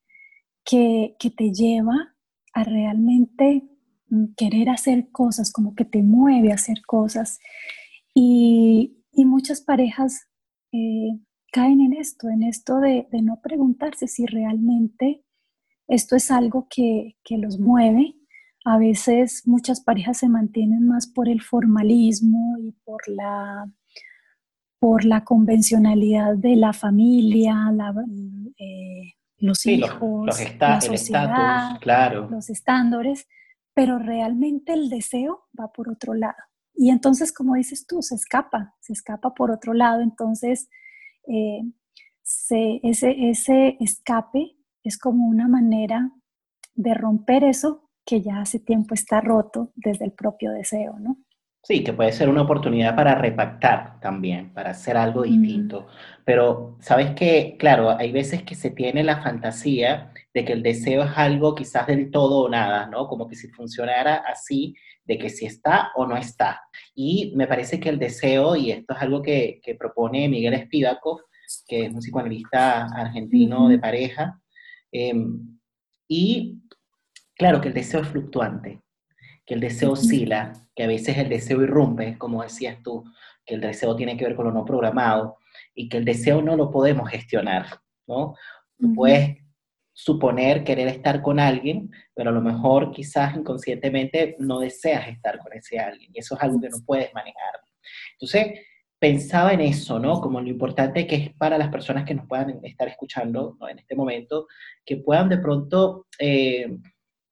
que, que te lleva a realmente mm, querer hacer cosas, como que te mueve a hacer cosas. Y, y muchas parejas eh, caen en esto, en esto de, de, no preguntarse si realmente esto es algo que, que, los mueve. A veces muchas parejas se mantienen más por el formalismo y por la, por la convencionalidad de la familia, eh, los hijos, los, la sociedad, claro. los estándares, pero realmente el deseo va por otro lado. Y entonces, como dices tú, se escapa, se escapa por otro lado. Entonces, eh, ese, ese escape es como una manera de romper eso que ya hace tiempo está roto desde el propio deseo, ¿no? Sí, que puede ser una oportunidad para repactar también, para hacer algo distinto. Pero sabes que, claro, hay veces que se tiene la fantasía de que el deseo es algo quizás del todo o nada, ¿no? Como que si funcionara así, de que si está o no está. Y me parece que el deseo, y esto es algo que, que propone Miguel Spivakov, que es un psicoanalista argentino de pareja, Em, y claro que el deseo es fluctuante, que el deseo oscila, que a veces el deseo irrumpe, como decías tú, que el deseo tiene que ver con lo no programado y que el deseo no lo podemos gestionar, ¿no? puedes suponer querer estar con alguien, pero a lo mejor quizás inconscientemente no deseas estar con ese alguien y eso es algo que no puedes manejar. Entonces, pensaba en eso, ¿no? Como lo importante que es para las personas que nos puedan estar escuchando en este momento, que puedan de pronto eh,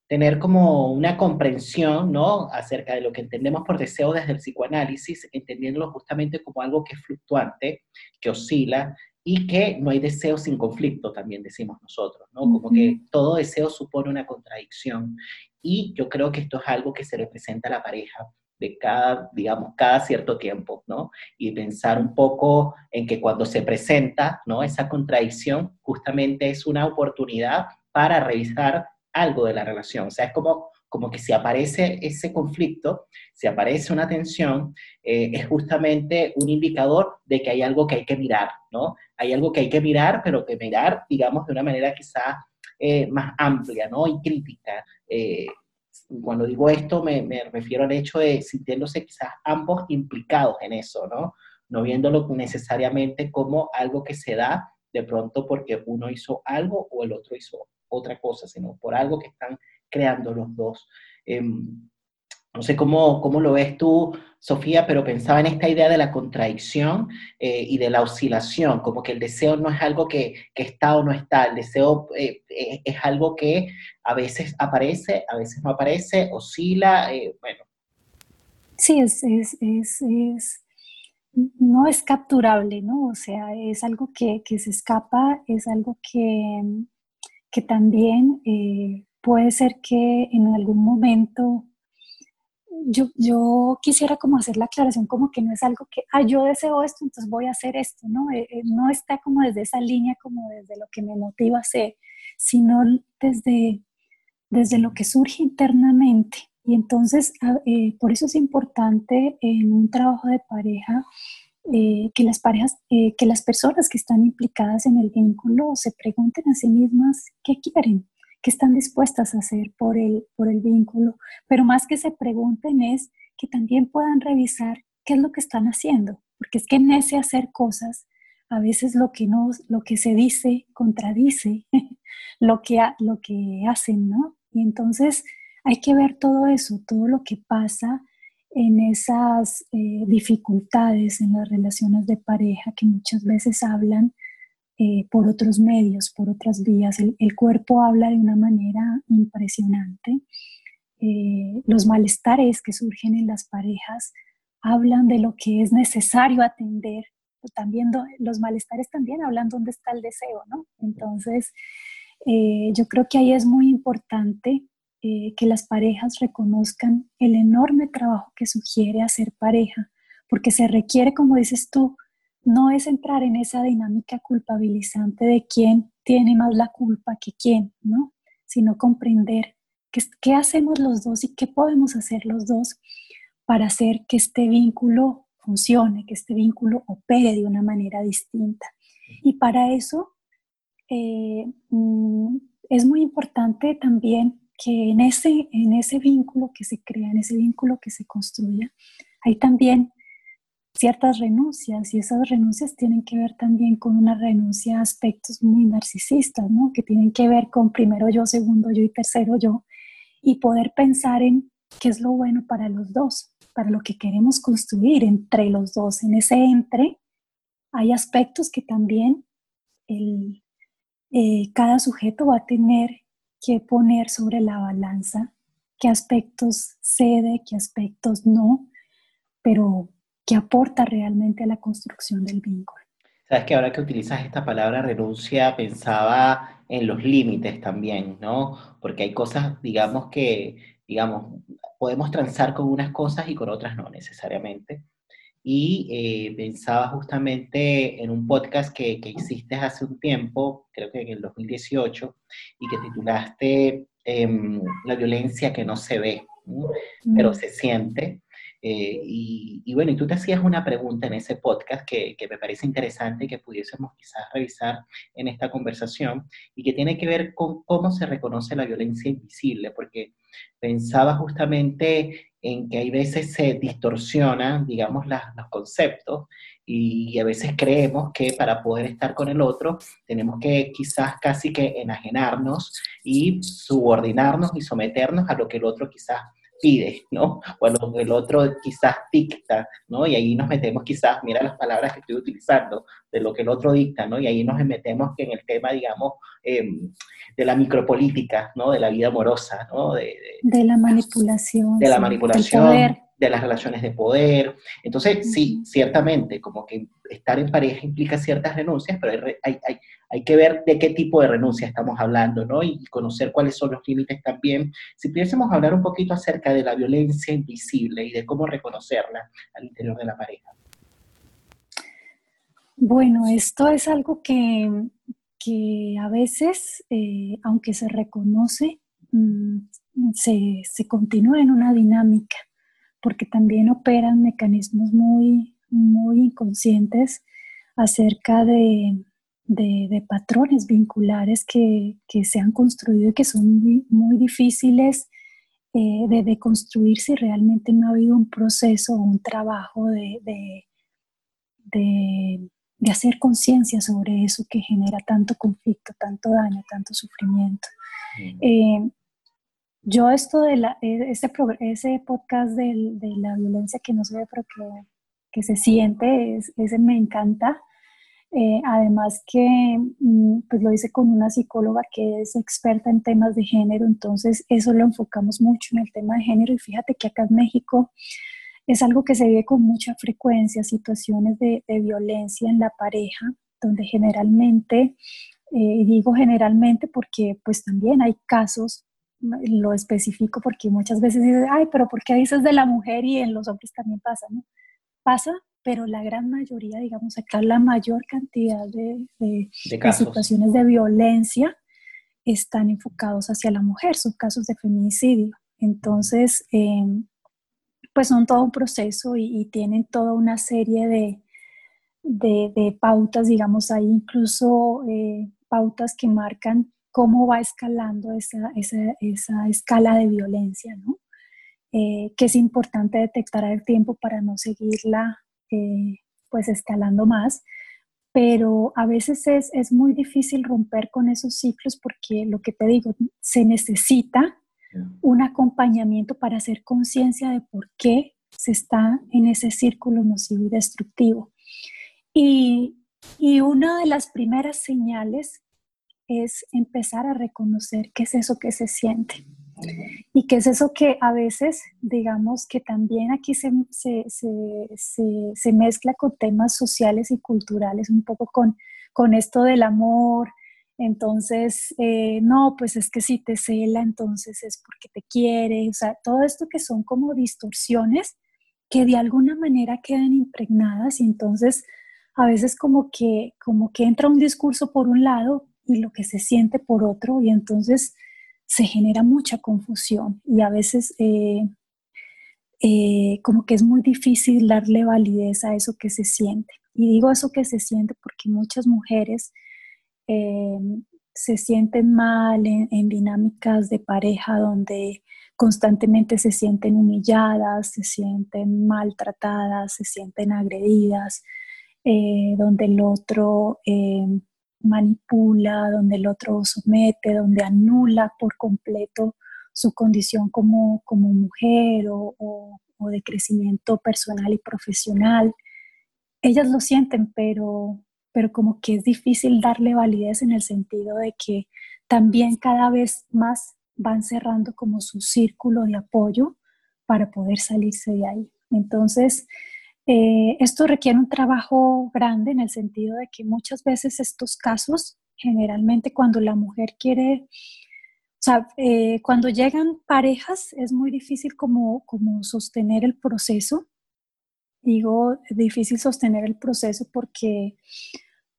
tener como una comprensión, ¿no? Acerca de lo que entendemos por deseo desde el psicoanálisis, entendiéndolo justamente como algo que es fluctuante, que oscila y que no hay deseo sin conflicto, también decimos nosotros, ¿no? Como que todo deseo supone una contradicción. Y yo creo que esto es algo que se representa a la pareja de cada, digamos, cada cierto tiempo, ¿no? Y pensar un poco en que cuando se presenta, ¿no? Esa contradicción justamente es una oportunidad para revisar algo de la relación. O sea, es como, como que si aparece ese conflicto, si aparece una tensión, eh, es justamente un indicador de que hay algo que hay que mirar, ¿no? Hay algo que hay que mirar, pero que mirar, digamos, de una manera quizás eh, más amplia, ¿no? Y crítica. Eh, cuando digo esto me, refiero al hecho de sintiéndose quizás ambos implicados en eso, ¿no? No viéndolo necesariamente como algo que se da de pronto porque uno hizo algo o el otro hizo otra cosa, sino por algo que están creando los dos. Em, no sé cómo, cómo lo ves tú, Sofía, pero pensaba en esta idea de la contradicción eh, y de la oscilación, como que el deseo no es algo que, está o no está, el deseo eh, eh, es algo que a veces aparece, a veces no aparece, oscila, bueno. Sí, es, es, es, no es capturable, ¿no? O sea, es algo que, que se escapa, es algo que, que también puede ser que en algún momento yo, yo, quisiera como hacer la aclaración como que no es algo que, ah, yo deseo esto, entonces voy a hacer esto, ¿no? Eh, eh, no está como desde esa línea, como desde lo que me motiva a hacer, sino desde, desde lo que surge internamente. Y entonces, eh, por eso es importante en un trabajo de pareja que las parejas, que las personas que están implicadas en el vínculo se pregunten a sí mismas qué quieren, qué están dispuestas a hacer por el, por el vínculo, pero más que se pregunten es que también puedan revisar qué es lo que están haciendo, porque es que en ese hacer cosas, a veces lo que, no, lo que se dice contradice lo que, lo que hacen, ¿no? Y entonces hay que ver todo eso, todo lo que pasa en esas eh, dificultades en las relaciones de pareja que muchas veces hablan eh, por otros medios, por otras vías. El, cuerpo habla de una manera impresionante. Eh, los malestares que surgen en las parejas hablan de lo que es necesario atender. También los malestares también hablan dónde está el deseo, ¿no? Entonces, eh, yo creo que ahí es muy importante que las parejas reconozcan el enorme trabajo que sugiere hacer pareja, porque se requiere, como dices tú, no es entrar en esa dinámica culpabilizante de quién tiene más la culpa que quién, ¿no? Sino comprender qué, hacemos los dos y qué podemos hacer los dos para hacer que este vínculo funcione, que este vínculo opere de una manera distinta. Y para eso eh, mm, es muy importante también que en ese, en ese vínculo que se crea, en ese vínculo que se construya, hay también ciertas renuncias y esas renuncias tienen que ver también con una renuncia a aspectos muy narcisistas, ¿no? Que tienen que ver con primero yo, segundo yo y tercero yo y poder pensar en qué es lo bueno para los dos, para lo que queremos construir entre los dos. En ese entre hay aspectos que también el, eh, cada sujeto va a tener que poner sobre la balanza qué aspectos cede, qué aspectos no, pero que aporta realmente a la construcción del vínculo. Sabes que ahora que utilizas esta palabra renuncia, pensaba en los límites también, ¿no? Porque hay cosas, digamos, que, digamos, podemos transar con unas cosas y con otras no necesariamente. Y eh, pensaba justamente en un podcast que, que, hiciste hace un tiempo, creo que en el 2018, y que titulaste em, La violencia que no se ve, pero mm. se siente. Eh, y, bueno, y tú te hacías una pregunta en ese podcast que, me parece interesante que pudiésemos quizás revisar en esta conversación y que tiene que ver con cómo se reconoce la violencia invisible, porque pensaba justamente en que hay veces se distorsionan, digamos, los conceptos y a veces creemos que para poder estar con el otro tenemos que quizás casi que enajenarnos y subordinarnos y someternos a lo que el otro quizás pide, ¿no? O el otro quizás dicta, ¿no? Y ahí nos metemos quizás, mira las palabras que estoy utilizando, de lo que el otro dicta, ¿no? Y ahí nos metemos en el tema, digamos, em, de la micropolítica, ¿no? De la vida amorosa, ¿no? De, la manipulación. De la manipulación de las relaciones de poder. Entonces, sí, ciertamente, como que estar en pareja implica ciertas renuncias, pero hay, hay, hay, que ver de qué tipo de renuncia estamos hablando, ¿no? Y conocer cuáles son los límites también. Si pudiésemos hablar un poquito acerca de la violencia invisible y de cómo reconocerla al interior de la pareja. Bueno, esto es algo que, que a veces, eh, aunque se reconoce, mm, se, se continúa en una dinámica porque también operan mecanismos muy, muy inconscientes acerca de, patrones vinculares que, se han construido y que son muy, difíciles eh, de, de, construir si realmente no ha habido un proceso o un trabajo de, de hacer conciencia sobre eso que genera tanto conflicto, tanto daño, tanto sufrimiento. Eh, yo esto de la, e, ese, ese podcast de, la violencia que no se ve pero que, se siente, ese me encanta. Eh, además que mm, pues lo hice con una psicóloga que es experta en temas de género, entonces eso lo enfocamos mucho en el tema de género y fíjate que acá en México es algo que se vive con mucha frecuencia, situaciones de, violencia en la pareja, donde generalmente, eh, digo generalmente porque pues también hay casos lo especifico porque muchas veces dices, ay, pero ¿por qué dices de la mujer y en los hombres también pasa? ¿no? Pasa, pero la gran mayoría, digamos, acá la mayor cantidad de, de, situaciones de violencia están enfocados hacia la mujer, son casos de feminicidio. Entonces, em, pues son todo un proceso y, tienen toda una serie de, de pautas, digamos, hay incluso eh, pautas que marcan cómo va escalando esa, esa, escala de violencia, ¿no? Eh, que es importante detectar el tiempo para no seguirla eh, pues escalando más, pero a veces es, es, muy difícil romper con esos ciclos porque lo que te digo, se necesita un acompañamiento para hacer conciencia de por qué se está en ese círculo nocivo y destructivo. Y, y una de las primeras señales es empezar a reconocer qué es eso que se siente. Y qué es eso que a veces, digamos que también aquí se, se, se, se mezcla con temas sociales y culturales, un poco con, con esto del amor, entonces, eh, no, pues es que si te cela, entonces es porque te quiere, o sea, todo esto que son como distorsiones que de alguna manera quedan impregnadas y entonces a veces como que, como que entra un discurso por un lado y lo que se siente por otro y entonces se genera mucha confusión y a veces eh, eh, como que es muy difícil darle validez a eso que se siente. Y digo eso que se siente porque muchas mujeres eh, se sienten mal en, dinámicas de pareja donde constantemente se sienten humilladas, se sienten maltratadas, se sienten agredidas, donde el otro manipula, donde el otro somete, donde anula por completo su condición como, como mujer o, o de crecimiento personal y profesional. Ellas lo sienten, pero pero como que es difícil darle validez en el sentido de que también cada vez más van cerrando como su círculo de apoyo para poder salirse de ahí. Entonces, eh, esto requiere un trabajo grande en el sentido de que muchas veces estos casos, generalmente cuando la mujer quiere, o sea, eh, cuando llegan parejas es muy difícil como, como sostener el proceso. Digo, difícil sostener el proceso porque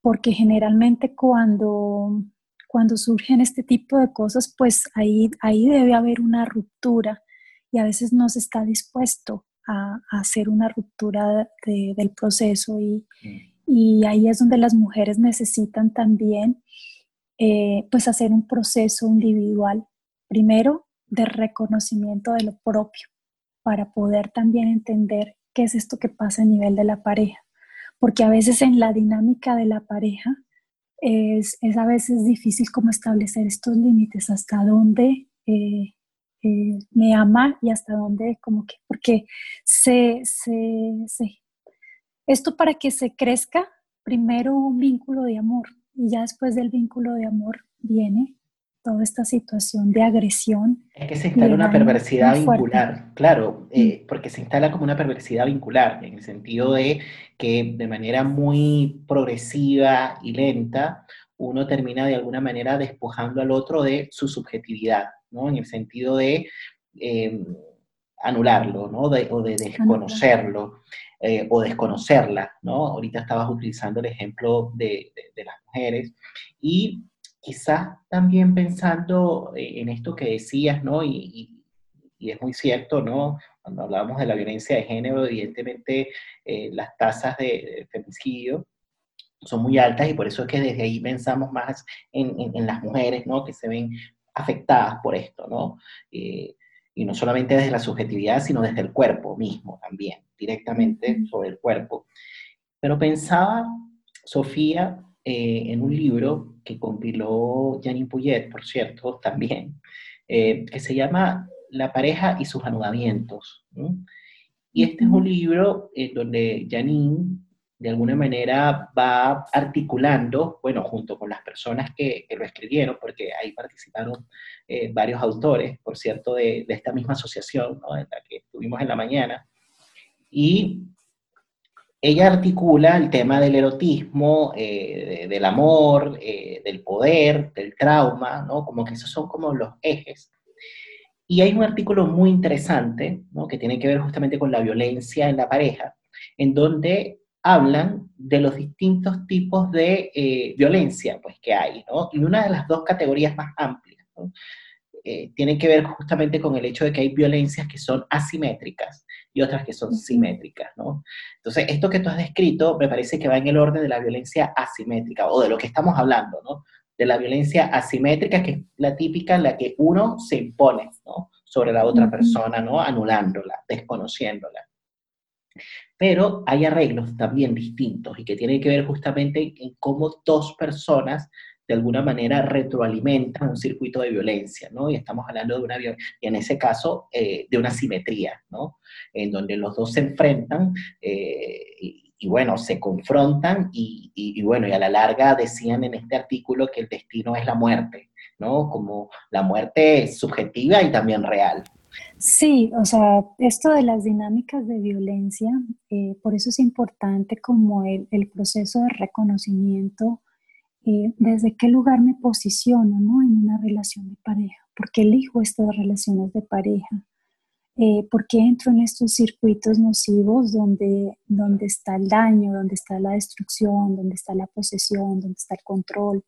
porque generalmente cuando, cuando surgen este tipo de cosas, pues ahí, ahí debe haber una ruptura y a veces no se está dispuesto a, hacer una ruptura del proceso y, mm. y, ahí es donde las mujeres necesitan también eh, pues hacer un proceso individual, primero de reconocimiento de lo propio, para poder también entender qué es esto que pasa a nivel de la pareja porque a veces en la dinámica de la pareja es, a veces difícil como establecer estos límites, hasta dónde eh, eh, me ama y hasta dónde como que, porque se, se, esto para que se crezca, primero un vínculo de amor y ya después del vínculo de amor viene toda esta situación de agresión. Es que se instala una perversidad vincular, claro, eh, mm. porque se instala como una perversidad vincular, en el sentido de que de manera muy progresiva y lenta, uno termina de alguna manera despojando al otro de su subjetividad, ¿no? En el sentido de em, anularlo, ¿no? o de desconocerlo. Eh, o desconocerla, ¿no? Ahorita estabas utilizando el ejemplo de, de las mujeres y quizás también pensando eh, en esto que decías, ¿no? Y, es muy cierto, ¿no? Cuando hablábamos de la violencia de género, evidentemente eh, las tasas de, femicidio son muy altas y por eso es que desde ahí pensamos más en, las mujeres, ¿no? Que se ven afectadas por esto, ¿no? Eh, y no solamente desde la subjetividad, sino desde el cuerpo mismo también, directamente sobre el cuerpo. Pero pensaba, Sofía, eh, en un libro que compiló Janine Puyet, por cierto, también, eh, que se llama La pareja y sus anudamientos. Y este es un libro en donde Janine, de alguna manera, va articulando, bueno, junto con las personas que, lo escribieron, porque ahí participaron eh, varios autores, por cierto, de, de esta misma asociación, ¿no? en la que estuvimos en la mañana, y ella articula el tema del erotismo, eh, del amor, eh, del poder, del trauma, ¿no? Como que esos son como los ejes. Y hay un artículo muy interesante, ¿no? Que tiene que ver justamente con la violencia en la pareja, en donde hablan de los distintos tipos de eh, violencia pues, que hay, ¿no? Y una de las dos categorías más amplias, ¿no? tiene que ver justamente con el hecho de que hay violencias que son asimétricas, y otras que son simétricas, ¿no? Entonces, esto que tú has descrito me parece que va en el orden de la violencia asimétrica o de lo que estamos hablando, ¿no? de la violencia asimétrica, que es la típica en la que uno se impone ¿no? sobre la otra persona, ¿no? anulándola, desconociéndola. Pero hay arreglos también distintos y que tienen que ver justamente en cómo dos personas de alguna manera retroalimentan un circuito de violencia, ¿no? Y estamos hablando de una, y en ese caso, eh, de una simetría, ¿no? En donde los dos se enfrentan eh, y, bueno, se confrontan y, y, bueno, y a la larga decían en este artículo que el destino es la muerte, ¿no? Como la muerte subjetiva y también real. Sí, o sea, esto de las dinámicas de violencia, eh, por eso es importante como el, el proceso de reconocimiento eh, desde qué lugar me posiciono ¿no? en una relación de pareja, por qué elijo estas relaciones de pareja, eh, por qué entro en estos circuitos nocivos donde, donde está el daño, donde está la destrucción, donde está la posesión, donde está el control,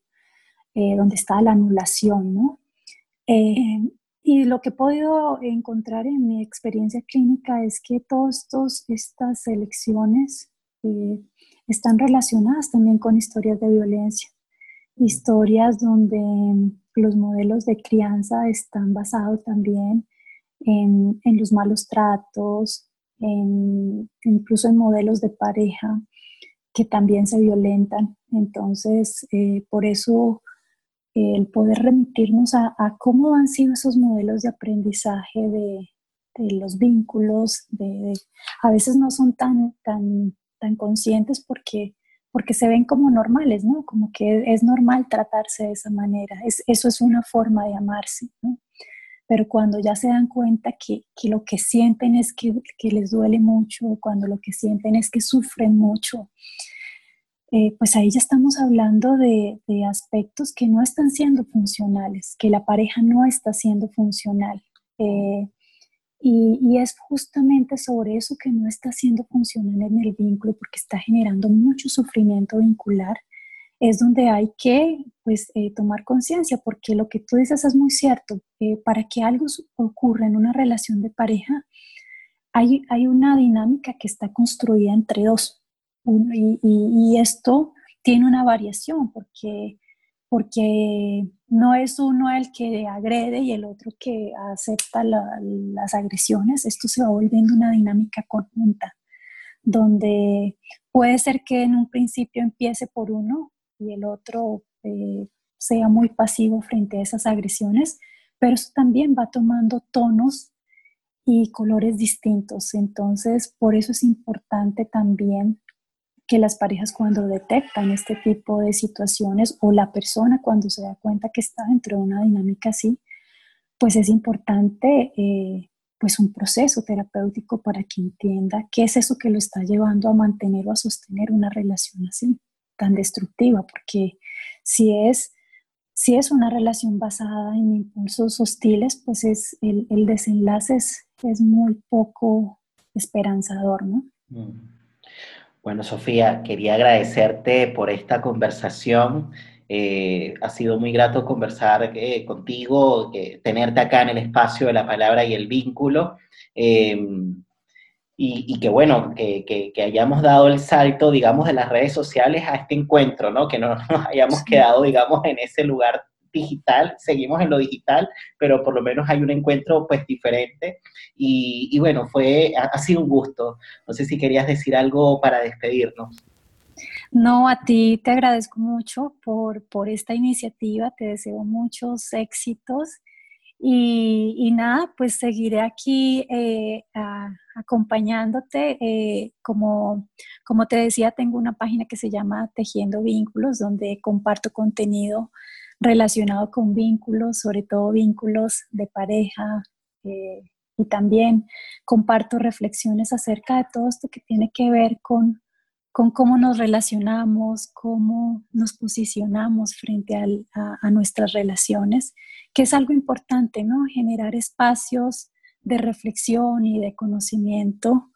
eh, donde está la anulación. ¿no? Y lo que he podido encontrar en mi experiencia clínica es que todas estas elecciones están relacionadas también con historias de violencia historias donde los modelos de crianza están basados también en, los malos tratos, incluso en modelos de pareja que también se violentan. Entonces, eh, por eso el poder remitirnos a, cómo han sido esos modelos de aprendizaje de, los vínculos, de, a veces no son tan, tan, tan conscientes porque porque se ven como normales, ¿no? Como que es normal tratarse de esa manera. Es, eso es una forma de amarse, ¿no? Pero cuando ya se dan cuenta que, que lo que sienten es que, que, les duele mucho, cuando lo que sienten es que sufren mucho, eh, pues ahí ya estamos hablando de, aspectos que no están siendo funcionales, que la pareja no está siendo funcional. Eh, y, es justamente sobre eso que no está siendo funcional en el vínculo porque está generando mucho sufrimiento vincular. Es donde hay que pues, eh, tomar conciencia porque lo que tú dices es muy cierto. Para que algo ocurra en una relación de pareja, hay, hay una dinámica que está construida entre dos. Y, esto tiene una variación porque porque no es uno el que agrede y el otro que acepta las agresiones, esto se va volviendo una dinámica conjunta, donde puede ser que en un principio empiece por uno y el otro eh, sea muy pasivo frente a esas agresiones, pero eso también va tomando tonos y colores distintos. Entonces, por eso es importante también que las parejas cuando detectan este tipo de situaciones o la persona cuando se da cuenta que está dentro de una dinámica así, pues es importante eh, pues un proceso terapéutico para que entienda qué es eso que lo está llevando a mantener o a sostener una relación así, tan destructiva, porque si es, si es una relación basada en impulsos hostiles, pues es, el, desenlace es, es, muy poco esperanzador, ¿no? Mm. Bueno, Sofía, quería agradecerte por esta conversación. Eh, ha sido muy grato conversar eh, contigo, tenerte acá en el espacio de la palabra y el vínculo. Em, y, que bueno, que, hayamos dado el salto, digamos, de las redes sociales a este encuentro, ¿no? Que no nos hayamos quedado, digamos, en ese lugar digital, seguimos en lo digital, pero por lo menos hay un encuentro pues diferente. Y, bueno, fue, ha, sido un gusto. No sé si querías decir algo para despedirnos. No, a ti te agradezco mucho por, por esta iniciativa, te deseo muchos éxitos y, nada, pues seguiré aquí eh, acompañándote. Eh, como, como te decía, tengo una página que se llama Tejiendo Vínculos, donde comparto contenido relacionado con vínculos, sobre todo vínculos de pareja. Eh, y también comparto reflexiones acerca de todo esto que tiene que ver con, con cómo nos relacionamos, cómo nos posicionamos frente a, a, nuestras relaciones, que es algo importante, ¿no? Generar espacios de reflexión y de conocimiento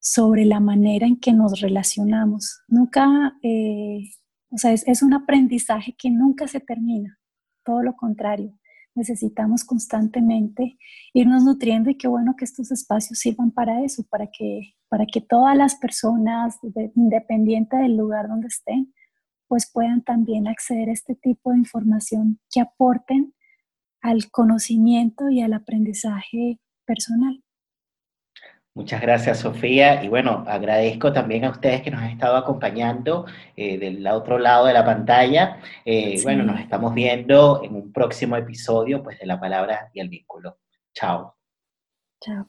sobre la manera en que nos relacionamos. Nunca eh, o sea, es, un aprendizaje que nunca se termina, todo lo contrario. Necesitamos constantemente irnos nutriendo y qué bueno que estos espacios sirvan para eso, para que, para que todas las personas, independiente del lugar donde estén, pues puedan también acceder a este tipo de información que aporten al conocimiento y al aprendizaje personal. Muchas gracias, Sofía. Y bueno, agradezco también a ustedes que nos han estado acompañando eh, del otro lado de la pantalla. Eh, bueno, nos estamos viendo en un próximo episodio pues, de La Palabra y el Vínculo. Chao. Chao.